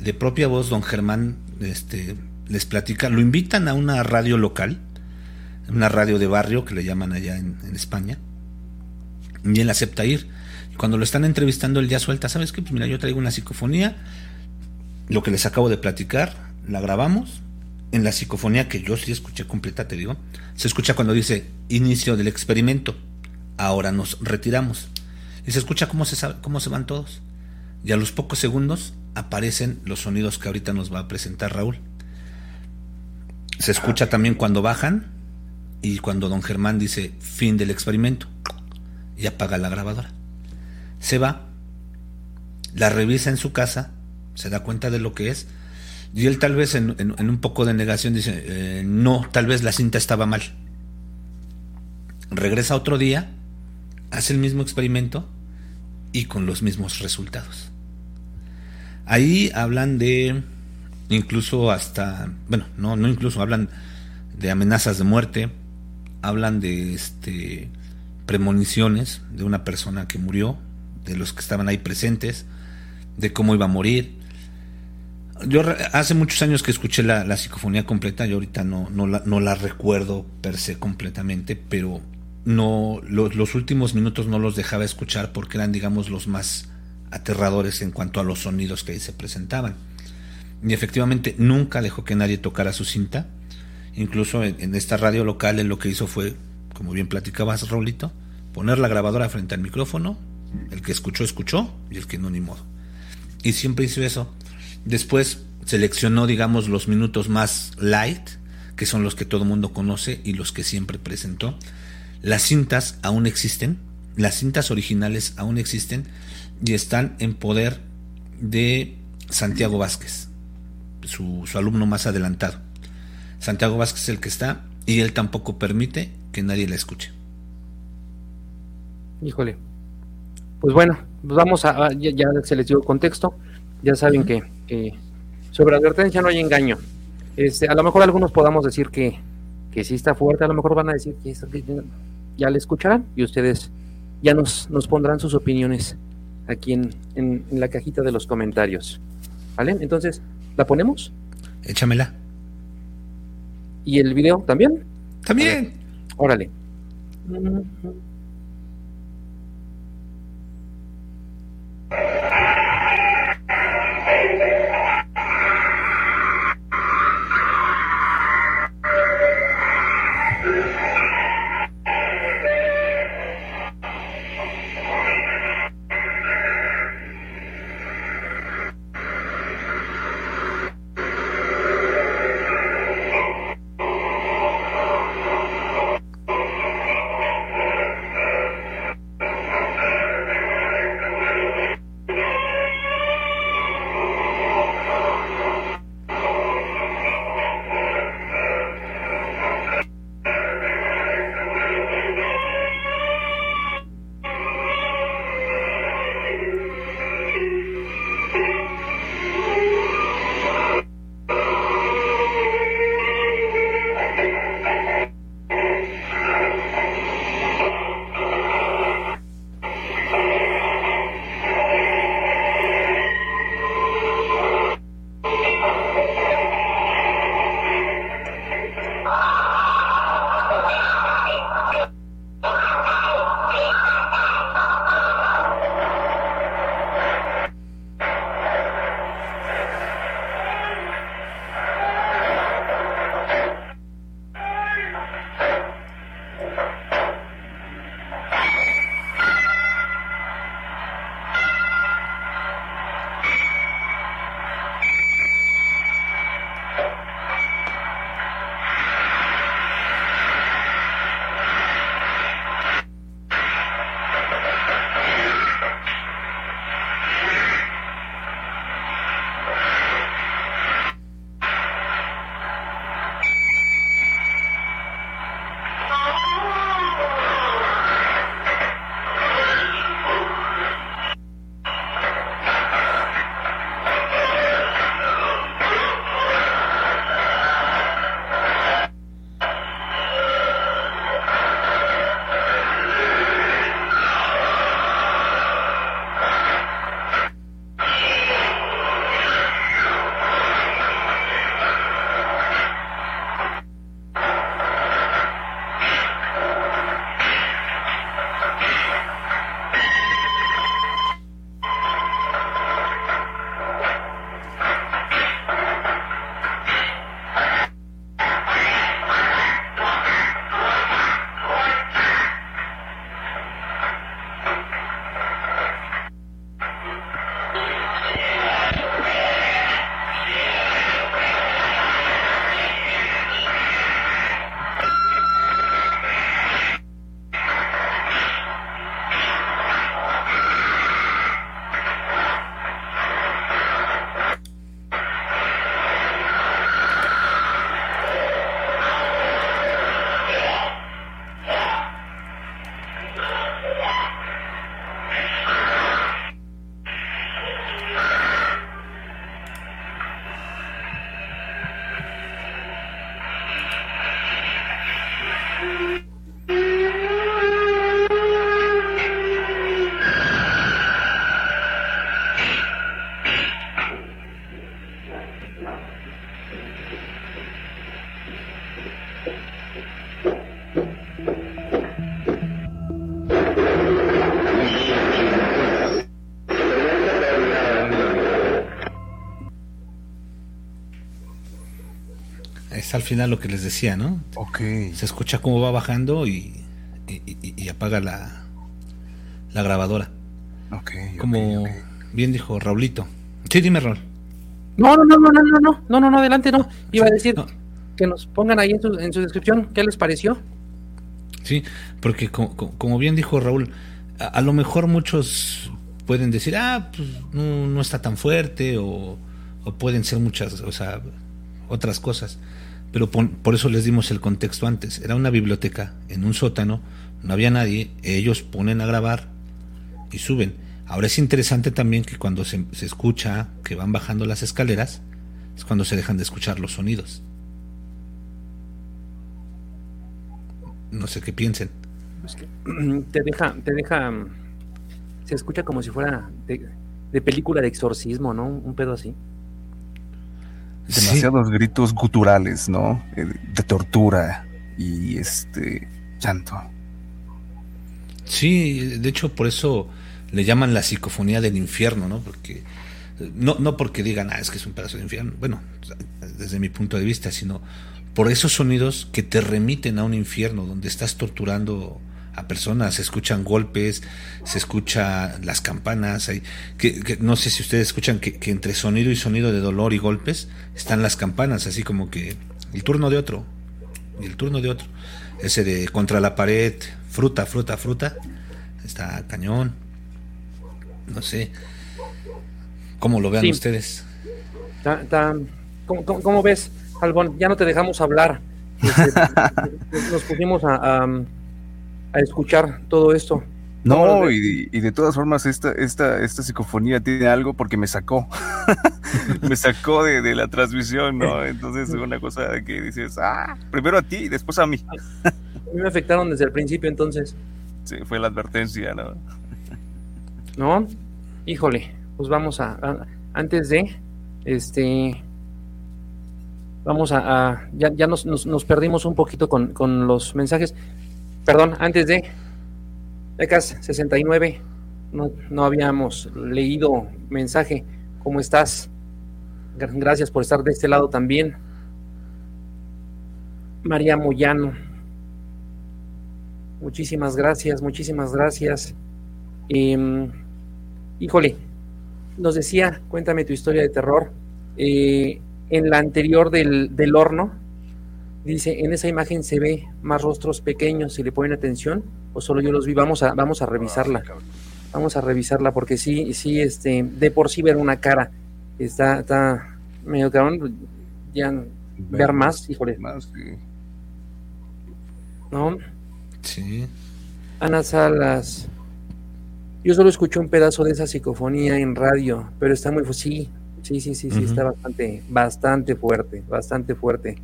de, propia voz, don Germán este, les platica, lo invitan a una radio local, una radio de barrio que le llaman allá en, España, y él acepta ir. Cuando lo están entrevistando, él ya suelta, ¿sabes qué? Pues mira, yo traigo una psicofonía, lo que les acabo de platicar, la grabamos, en la psicofonía que yo sí escuché completa, te digo, se escucha cuando dice inicio del experimento, ahora nos retiramos. Y se escucha cómo se, cómo se van todos. Y a los pocos segundos aparecen los sonidos que ahorita nos va a presentar Raúl. Se escucha también cuando bajan y cuando don Germán dice fin del experimento y apaga la grabadora. Se va, la revisa en su casa, se da cuenta de lo que es y él tal vez en, un poco de negación dice, eh, no, tal vez la cinta estaba mal. Regresa otro día, hace el mismo experimento y con los mismos resultados. Ahí hablan de, incluso hasta, bueno, no, no incluso, hablan de amenazas de muerte, hablan de este premoniciones de una persona que murió, de los que estaban ahí presentes, de cómo iba a morir. Yo hace muchos años que escuché la, psicofonía completa, yo ahorita no, no, la, no la recuerdo per se completamente, pero no los últimos minutos no los dejaba escuchar porque eran digamos los más aterradores en cuanto a los sonidos que ahí se presentaban. Y efectivamente nunca dejó que nadie tocara su cinta. Incluso en, esta radio local él lo que hizo fue, como bien platicabas, Rolito, poner la grabadora frente al micrófono. El que escuchó, escuchó, y el que no, ni modo. Y siempre hizo eso. Después seleccionó, digamos, los minutos más light, que son los que todo el mundo conoce y los que siempre presentó. Las cintas aún existen, las cintas originales aún existen y están en poder de Santiago Vázquez, su, alumno más adelantado. Santiago Vázquez es el que está y él tampoco permite que nadie la escuche. Híjole. Pues bueno, pues vamos a, ya, se les dio contexto, ya saben que, sobre advertencia no hay engaño. Este, a lo mejor algunos podamos decir que, que sí está fuerte, a lo mejor van a decir que, ya le escucharán y ustedes ya nos, nos pondrán sus opiniones aquí en, en, la cajita de los comentarios. ¿Vale? Entonces, ¿La ponemos? Échamela. ¿Y el video también? También. Órale. Final lo que les decía, ¿no? Ok. Se escucha cómo va bajando y, y, apaga la, la grabadora. Ok. Como bien dijo Raulito. Sí, dime, Raúl. No, no, no, no, no, no, no, no, no, adelante, no. Iba a decir que nos pongan ahí en su, en su descripción qué les pareció. Sí, porque como, bien dijo Raúl, a, lo mejor muchos pueden decir, ah, pues no, no está tan fuerte o, o, pueden ser muchas, o sea, otras cosas. Pero por, eso les dimos el contexto antes. Era una biblioteca en un sótano, no había nadie, ellos ponen a grabar y suben. Ahora es interesante también que cuando se, se escucha que van bajando las escaleras, es cuando se dejan de escuchar los sonidos. No sé qué piensen. te deja, te deja, se escucha como si fuera de, película de exorcismo, ¿no? Un pedo así. Demasiados gritos guturales, ¿no? Eh, de tortura y este llanto. Sí, de hecho por eso le llaman la psicofonía del infierno, ¿no? Porque no, no porque digan, ah, es que es un pedazo de infierno, bueno, desde mi punto de vista, sino por esos sonidos que te remiten a un infierno donde estás torturando a personas, se escuchan golpes, se escucha las campanas, hay, que, no sé si ustedes escuchan que, entre sonido y sonido de dolor y golpes están las campanas, así como que el turno de otro, y el turno de otro, ese de contra la pared, fruta, fruta, fruta, está cañón, no sé, ¿cómo lo vean ustedes? ¿cómo, ves? Albón, ya no te dejamos hablar. Este, nos pusimos a, a, escuchar todo esto. No, y, de todas formas esta, esta, esta psicofonía tiene algo porque me sacó. me sacó de, la transmisión, ¿no? Entonces es una cosa que dices, ah, primero a ti y después a mí. a mí me afectaron desde el principio entonces. Sí, fue la advertencia, ¿no? no, híjole, pues vamos a antes de, este, Vamos a, ya, ya nos, nos, perdimos un poquito con, con, los mensajes. Perdón, antes de Becas 69, no, no habíamos leído mensaje. ¿Cómo estás? Gracias por estar de este lado también. María Moyano. Muchísimas gracias, muchísimas gracias. Em, híjole, nos decía, cuéntame tu historia de terror. Eh, en la anterior del, del, horno, dice, en esa imagen se ve más rostros pequeños, si le ponen atención, o solo yo los vi, vamos a, vamos a revisarla. Vamos a revisarla porque sí, sí, este, de por sí ver una cara está, está medio cabrón, ya ver, más, híjole. Más, ¿No? Sí. Ana Salas. Yo solo escuché un pedazo de esa psicofonía en radio, pero está muy... Sí, Sí, sí, sí, sí, está bastante, bastante fuerte, bastante fuerte.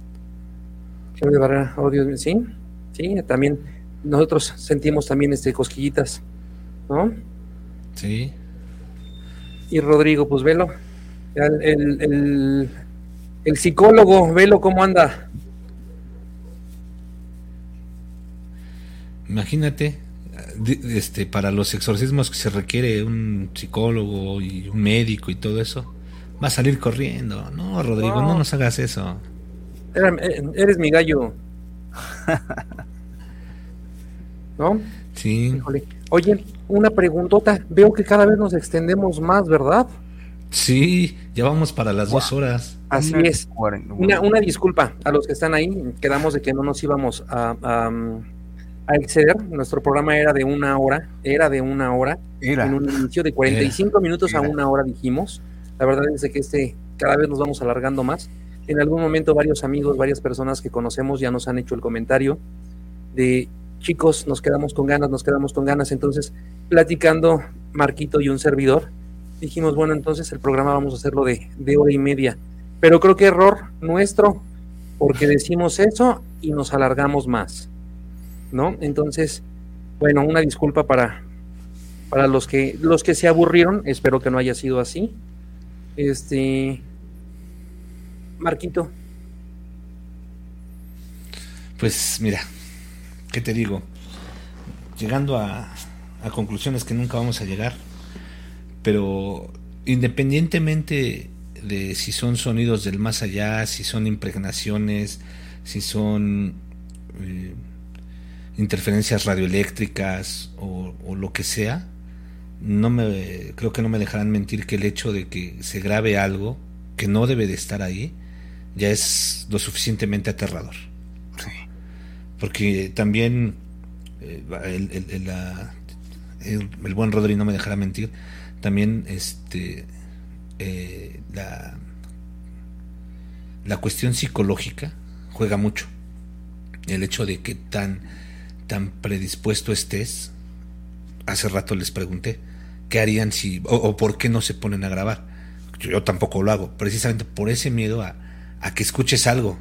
Barrera, oh Dios sí, sí, también nosotros sentimos también este cosquillitas, ¿no? Sí. Y Rodrigo, pues velo, el, el, el, psicólogo, velo cómo anda. Imagínate, este, para los exorcismos que se requiere un psicólogo y un médico y todo eso va a salir corriendo. No, Rodrigo, no, nos hagas eso. Eh, eres mi gallo. ¿No? Sí. Oye, una preguntota. Veo que cada vez nos extendemos más, ¿verdad? Sí, ya vamos para las dos horas. Así es. Una, una, disculpa a los que están ahí. Quedamos de que no nos íbamos a, a, exceder. Nuestro programa era de una hora. Era de una hora. Era. En un inicio de 45 minutos a una hora dijimos. La verdad es que este cada vez nos vamos alargando más. En algún momento varios amigos, varias personas que conocemos ya nos han hecho el comentario de chicos, nos quedamos con ganas, nos quedamos con ganas. Entonces, platicando Marquito y un servidor, dijimos, bueno, entonces el programa vamos a hacerlo de, de hora y media. Pero creo que error nuestro, porque decimos eso y nos alargamos más. ¿No? Entonces, bueno, una disculpa para, para los que, los que se aburrieron, espero que no haya sido así. Este. Marquito. Pues mira, ¿qué te digo? Llegando a, conclusiones que nunca vamos a llegar, pero independientemente de si son sonidos del más allá, si son impregnaciones, si son eh, interferencias radioeléctricas o, o, lo que sea, no me creo que no me dejarán mentir que el hecho de que se grabe algo que no debe de estar ahí ya es lo suficientemente aterrador. Sí. Porque también eh, el, el, la, el, buen Rodri no me dejará mentir, también este eh, la, la cuestión psicológica juega mucho. El hecho de que tan, tan predispuesto estés, hace rato les pregunté, ¿qué harían si, o, por qué no se ponen a grabar? Yo, tampoco lo hago, precisamente por ese miedo a, a que escuches algo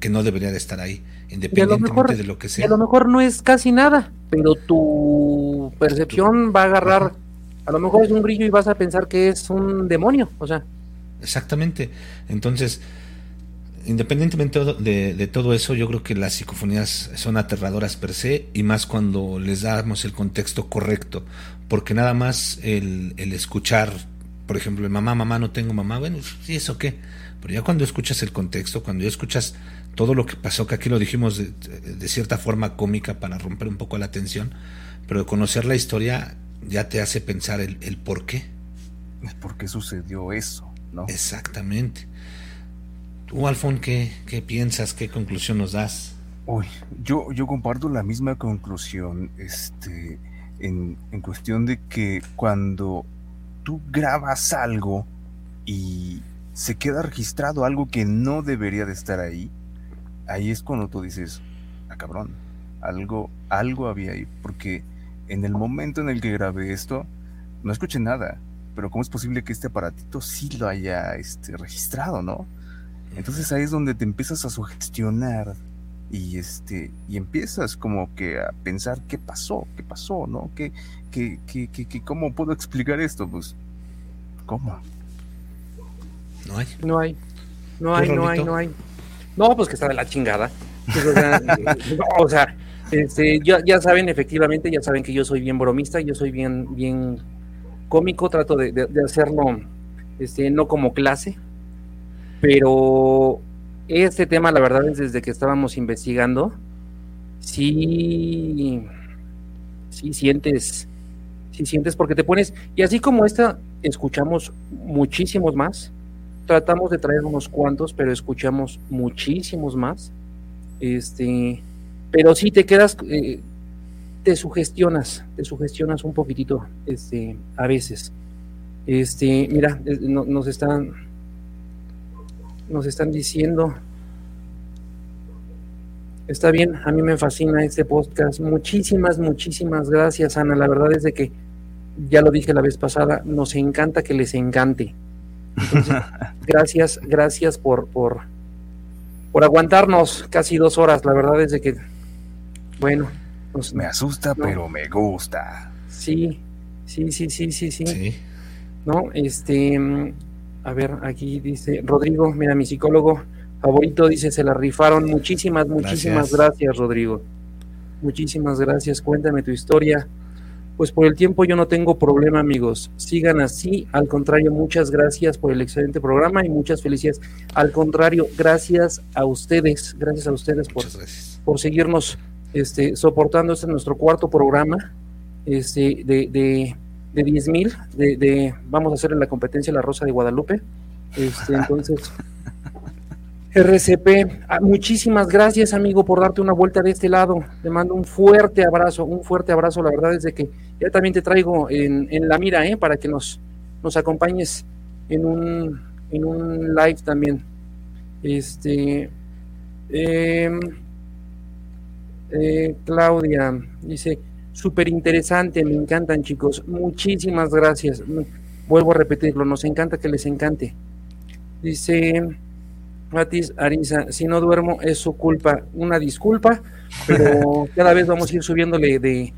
que no debería de estar ahí, independientemente de lo que sea. a lo mejor no es casi nada, pero tu percepción va a agarrar, a lo mejor es un grillo y vas a pensar que es un demonio, o sea. Exactamente. Entonces, independientemente de, de, todo eso, yo creo que las psicofonías son aterradoras per se y más cuando les damos el contexto correcto, porque nada más el, el escuchar, por ejemplo, el mamá, mamá, no tengo mamá, bueno, ¿y eso qué? Pero ya cuando escuchas el contexto, cuando ya escuchas todo lo que pasó, que aquí lo dijimos de, cierta forma cómica para romper un poco la tensión, pero conocer la historia ya te hace pensar el, el por qué. ¿Por qué sucedió eso? ¿no? Exactamente. Tú, Alfon, ¿qué, ¿qué, piensas? ¿Qué conclusión nos das? Uy, yo, yo comparto la misma conclusión este, en, en cuestión de que cuando tú grabas algo y se queda registrado algo que no debería de estar ahí, ahí es cuando tú dices, ah cabrón, algo, algo había ahí, porque en el momento en el que grabé esto, no escuché nada, pero ¿cómo es posible que este aparatito sí lo haya este, registrado, no? Entonces ahí es donde te empiezas a sugestionar y este y empiezas como que a pensar qué pasó, qué pasó, ¿no? ¿Qué, qué, qué, qué, cómo puedo explicar esto? Pues, ¿cómo? No hay. No hay. No hay, no hay, no hay. No, pues que está de la chingada. o sea, este, ya, ya, saben, efectivamente, ya saben que yo soy bien bromista, yo soy bien, bien cómico, trato de, de, hacerlo, este, no como clase, pero este tema, la verdad es desde que estábamos investigando, sí, sí sientes, sí sientes porque te pones, y así como esta, escuchamos muchísimos más, tratamos de traer unos cuantos, pero escuchamos muchísimos más. Este, pero sí te quedas, eh, te sugestionas, te sugestionas un poquitito, este, a veces. Este, mira, nos están, nos están diciendo, está bien, a mí me fascina este podcast. Muchísimas, muchísimas gracias, Ana. La verdad es de que, ya lo dije la vez pasada, nos encanta que les encante gracias, gracias por, por, por aguantarnos casi dos horas. La verdad es de que, bueno. Pues, me asusta, pero me gusta. Sí, sí, sí, sí, sí, sí. No, este, a ver, aquí dice Rodrigo, mira, mi psicólogo favorito dice, se la rifaron. Muchísimas, muchísimas gracias Rodrigo. Muchísimas gracias. Cuéntame tu historia. Pues por el tiempo yo no tengo problema, amigos. Sigan así. Al contrario, muchas gracias por el excelente programa y muchas felicidades. Al contrario, gracias a ustedes, gracias a ustedes por, por seguirnos este, soportando. Este es nuestro cuarto programa este, de, de, de 10 mil. De, de, vamos a hacer en la competencia La Rosa de Guadalupe. Este, entonces, RCP, ah, muchísimas gracias amigo por darte una vuelta de este lado. Te mando un fuerte abrazo, un fuerte abrazo. La verdad es de que ya también te traigo en, la mira, ¿eh? para que nos, nos acompañes en un, en un live también. Este, em, eh, Claudia dice, súper interesante, me encantan chicos. Muchísimas gracias. Vuelvo a repetirlo, nos encanta que les encante. Dice... Matis Arisa, si no duermo es su culpa. Una disculpa, pero cada vez vamos a ir subiéndole de,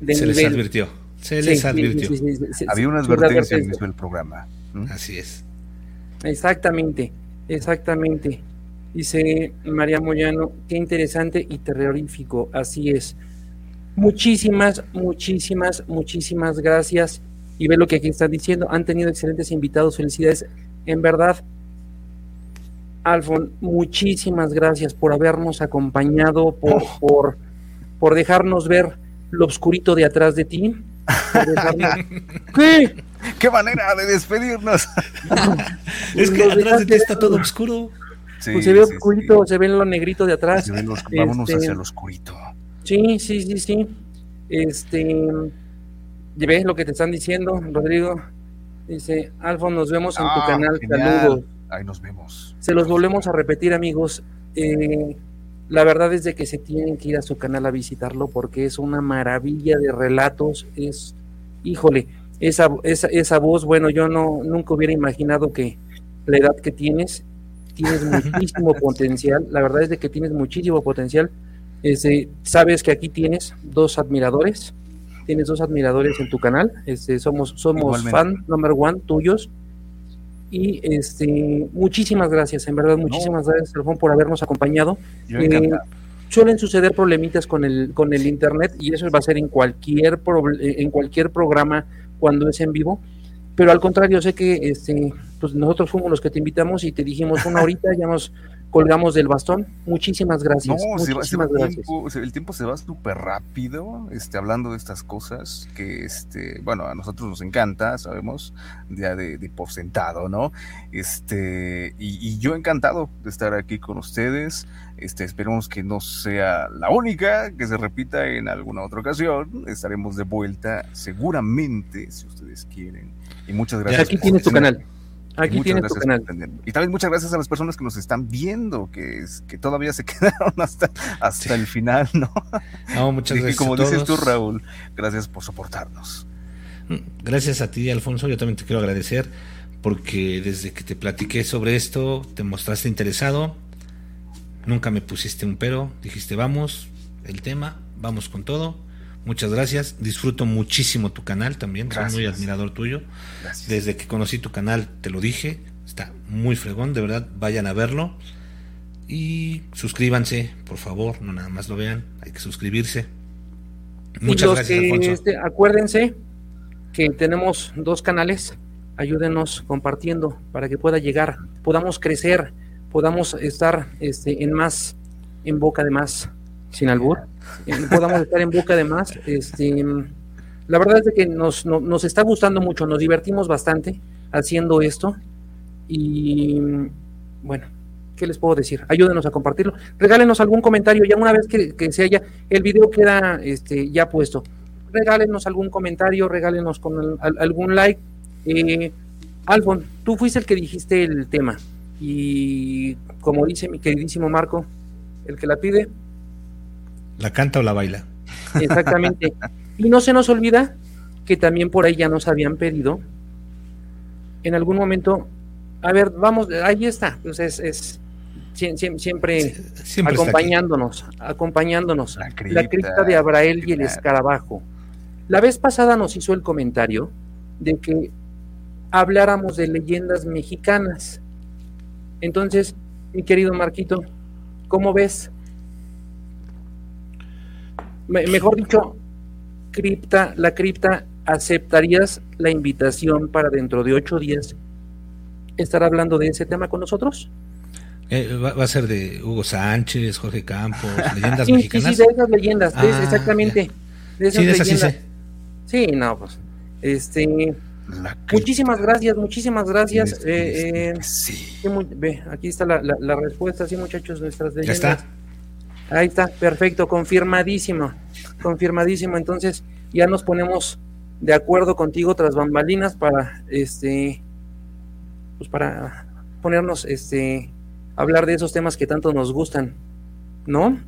de Se les advirtió. Se les advirtió. Había una advertencia en el programa. Así es. Exactamente, exactamente. Dice María Moyano, qué interesante y terrorífico. Así es. Muchísimas, muchísimas, muchísimas gracias. Y ve lo que aquí están diciendo. Han tenido excelentes invitados. Felicidades En verdad, Alfon, muchísimas gracias por habernos acompañado, por, por, por dejarnos ver lo oscurito de atrás de ti. ¿Qué? ¿Qué manera de despedirnos? es que atrás de ti está todo oscuro. pues se ve oscurito, se ve lo negrito de atrás. vámonos hacia el oscurito. Sí, sí, sí, sí. Este, ¿ves lo que te están diciendo, Rodrigo? Dice, Alfon, nos vemos en tu ah, canal. Saludos. Ahí nos vemos. Se los volvemos a repetir, amigos. Eh, la verdad es de que se tienen que ir a su canal a visitarlo porque es una maravilla de relatos. Es, híjole, esa, esa, esa voz, bueno, yo no nunca hubiera imaginado que la edad que tienes, tienes muchísimo potencial. La verdad es de que tienes muchísimo potencial. Este, sabes que aquí tienes dos admiradores, tienes dos admiradores en tu canal. Este, somos somos fan number one tuyos. Y este, muchísimas gracias, en verdad, muchísimas gracias, por habernos acompañado. Eh, suelen suceder problemitas con el, con el internet y eso va a ser en cualquier, en cualquier programa cuando es en vivo. Pero al contrario, sé que este, pues nosotros fuimos los que te invitamos y te dijimos una horita, ya nos colgamos del bastón. Muchísimas gracias. Muchísimas gracias. el tiempo se va súper rápido, este, hablando de estas cosas que, este, bueno, a nosotros nos encanta, sabemos, ya de, de por sentado, ¿no? Este, y, yo encantado de estar aquí con ustedes. Este, esperemos que no sea la única, que se repita en alguna otra ocasión. Estaremos de vuelta seguramente, si ustedes quieren. Y muchas gracias. Aquí tienes tu canal. Aquí tienes tu canal. Y también muchas gracias a las personas que nos están viendo, que, es, que todavía se quedaron hasta, hasta el final, ¿no? No, muchas gracias. Y como dices tú, Raúl, gracias por soportarnos. Mm, gracias a ti, Alfonso. Yo también te quiero agradecer porque desde que te platiqué sobre esto, te mostraste interesado. Nunca me pusiste un pero. Dijiste, vamos, el tema, vamos con todo Muchas gracias. Disfruto muchísimo tu canal también. Soy muy admirador tuyo. Desde que conocí tu canal, te lo dije. Está muy fregón. De verdad, vayan a verlo. Y suscríbanse, por favor. No nada más lo vean. Hay que suscribirse. Muchas gracias, Alfonso. Este, acuérdense que tenemos dos canales. Ayúdenos compartiendo para que pueda llegar, podamos crecer, podamos estar este, en más, en boca de más, sin albur podamos estar en boca de más. Este, la verdad es que nos, nos está gustando mucho, nos divertimos bastante haciendo esto y bueno, ¿qué les puedo decir? Ayúdenos a compartirlo. Regálenos algún comentario ya una vez que, se haya, el video queda este, ya puesto. Regálenos algún comentario, regálenos con algún like. Eh, Alfon, tú fuiste el que dijiste el tema y como dice mi queridísimo Marco, el que la pide, ¿La canta o la baila? Exactamente. y no se nos olvida que también por ahí ya nos habían pedido en algún momento, a ver, vamos, ahí está, pues es, es siempre, acompañándonos, acompañándonos. La cripta, de Abrael y el escarabajo. La vez pasada nos hizo el comentario de que habláramos de leyendas mexicanas. Entonces, mi querido Marquito, ¿cómo ves? Mejor dicho, cripta, la cripta, ¿aceptarías la invitación para dentro de ocho días estar hablando de ese tema con nosotros? Eh, va, a ser de Hugo Sánchez, Jorge Campos, leyendas mexicanas. Sí, sí, de esas leyendas, ah, exactamente. De esas leyendas. Sí, no, pues. Este. Muchísimas gracias, muchísimas gracias. Eh, eh, sí. ve, aquí está la, la, respuesta, sí, muchachos, nuestras leyendas. Ya está. Ahí está, perfecto, confirmadísimo, confirmadísimo. Entonces ya nos ponemos de acuerdo contigo tras bambalinas para este, pues para ponernos este, hablar de esos temas que tanto nos gustan, ¿no?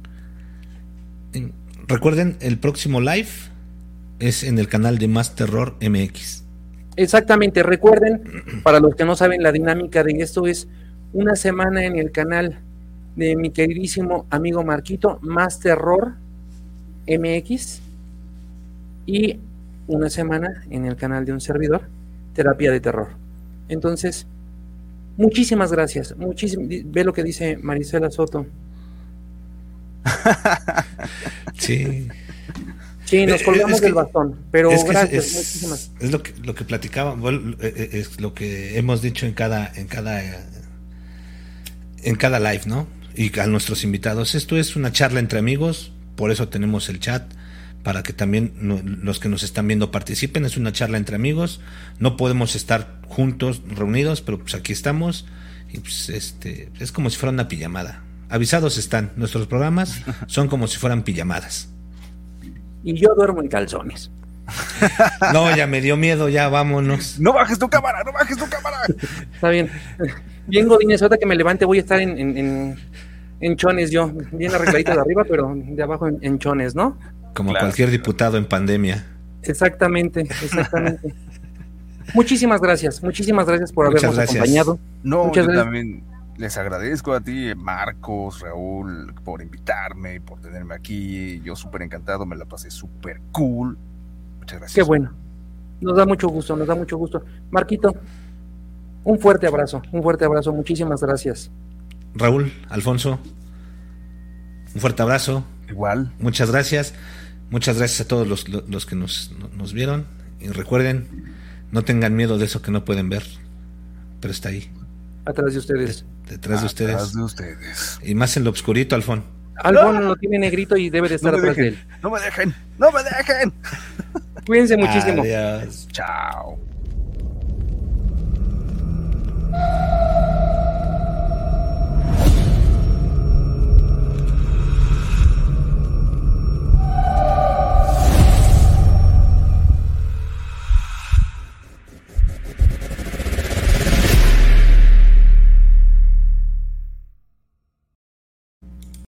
Recuerden, el próximo live es en el canal de Más Terror MX. Exactamente, recuerden, para los que no saben la dinámica de esto es una semana en el canal de mi queridísimo amigo Marquito, Más Terror MX, y una semana en el canal de un servidor, Terapia de Terror. Entonces, muchísimas gracias. Muchísimo, ve lo que dice Marisela Soto. sí. Sí, nos Eh, colgamos es que- del bastón, pero es que gracias, es, muchísimas. es lo que lo que platicaba, bueno, eh, eh, es lo que hemos dicho en cada en cada en cada live, ¿no? Y a nuestros invitados, esto es una charla entre amigos, por eso tenemos el chat para que también los que nos están viendo participen, es una charla entre amigos, no podemos estar juntos, reunidos, pero pues aquí estamos y pues este es como si fuera una pijamada. Avisados están, nuestros programas son como si fueran pijamadas. Y yo duermo en calzones. No, ya me dio miedo, ya vámonos. No bajes tu cámara, no bajes tu cámara. Está bien. Bien, Godínez, ahorita que me levante voy a estar en, en, en, en chones yo. Bien arregladito de arriba, pero de abajo en, en chones, ¿no? Como Claro. cualquier diputado en pandemia. Exactamente, exactamente. muchísimas gracias, muchísimas gracias por Muchas habernos gracias. acompañado. No, Muchas yo gracias. también les agradezco a ti, Marcos, Raúl, por invitarme, por tenerme aquí. Yo súper encantado, me la pasé súper cool. Muchas gracias. Qué bueno. Nos da mucho gusto, nos da mucho gusto. Marquito, un fuerte abrazo, un fuerte abrazo, muchísimas gracias. Raúl, Alfonso, un fuerte abrazo. Igual. Muchas gracias. Muchas gracias a todos los, los que nos, nos vieron. Y recuerden, no tengan miedo de eso que no pueden ver, pero está ahí. Atrás de ustedes. Detrás de ustedes. Atrás de ustedes. Y más en lo obscurito, Alfón. Alfón ¡No! tiene negrito y debe de estar atrás de él. No me dejen, no me dejen. Cuídense muchísimo. Adiós. Chao.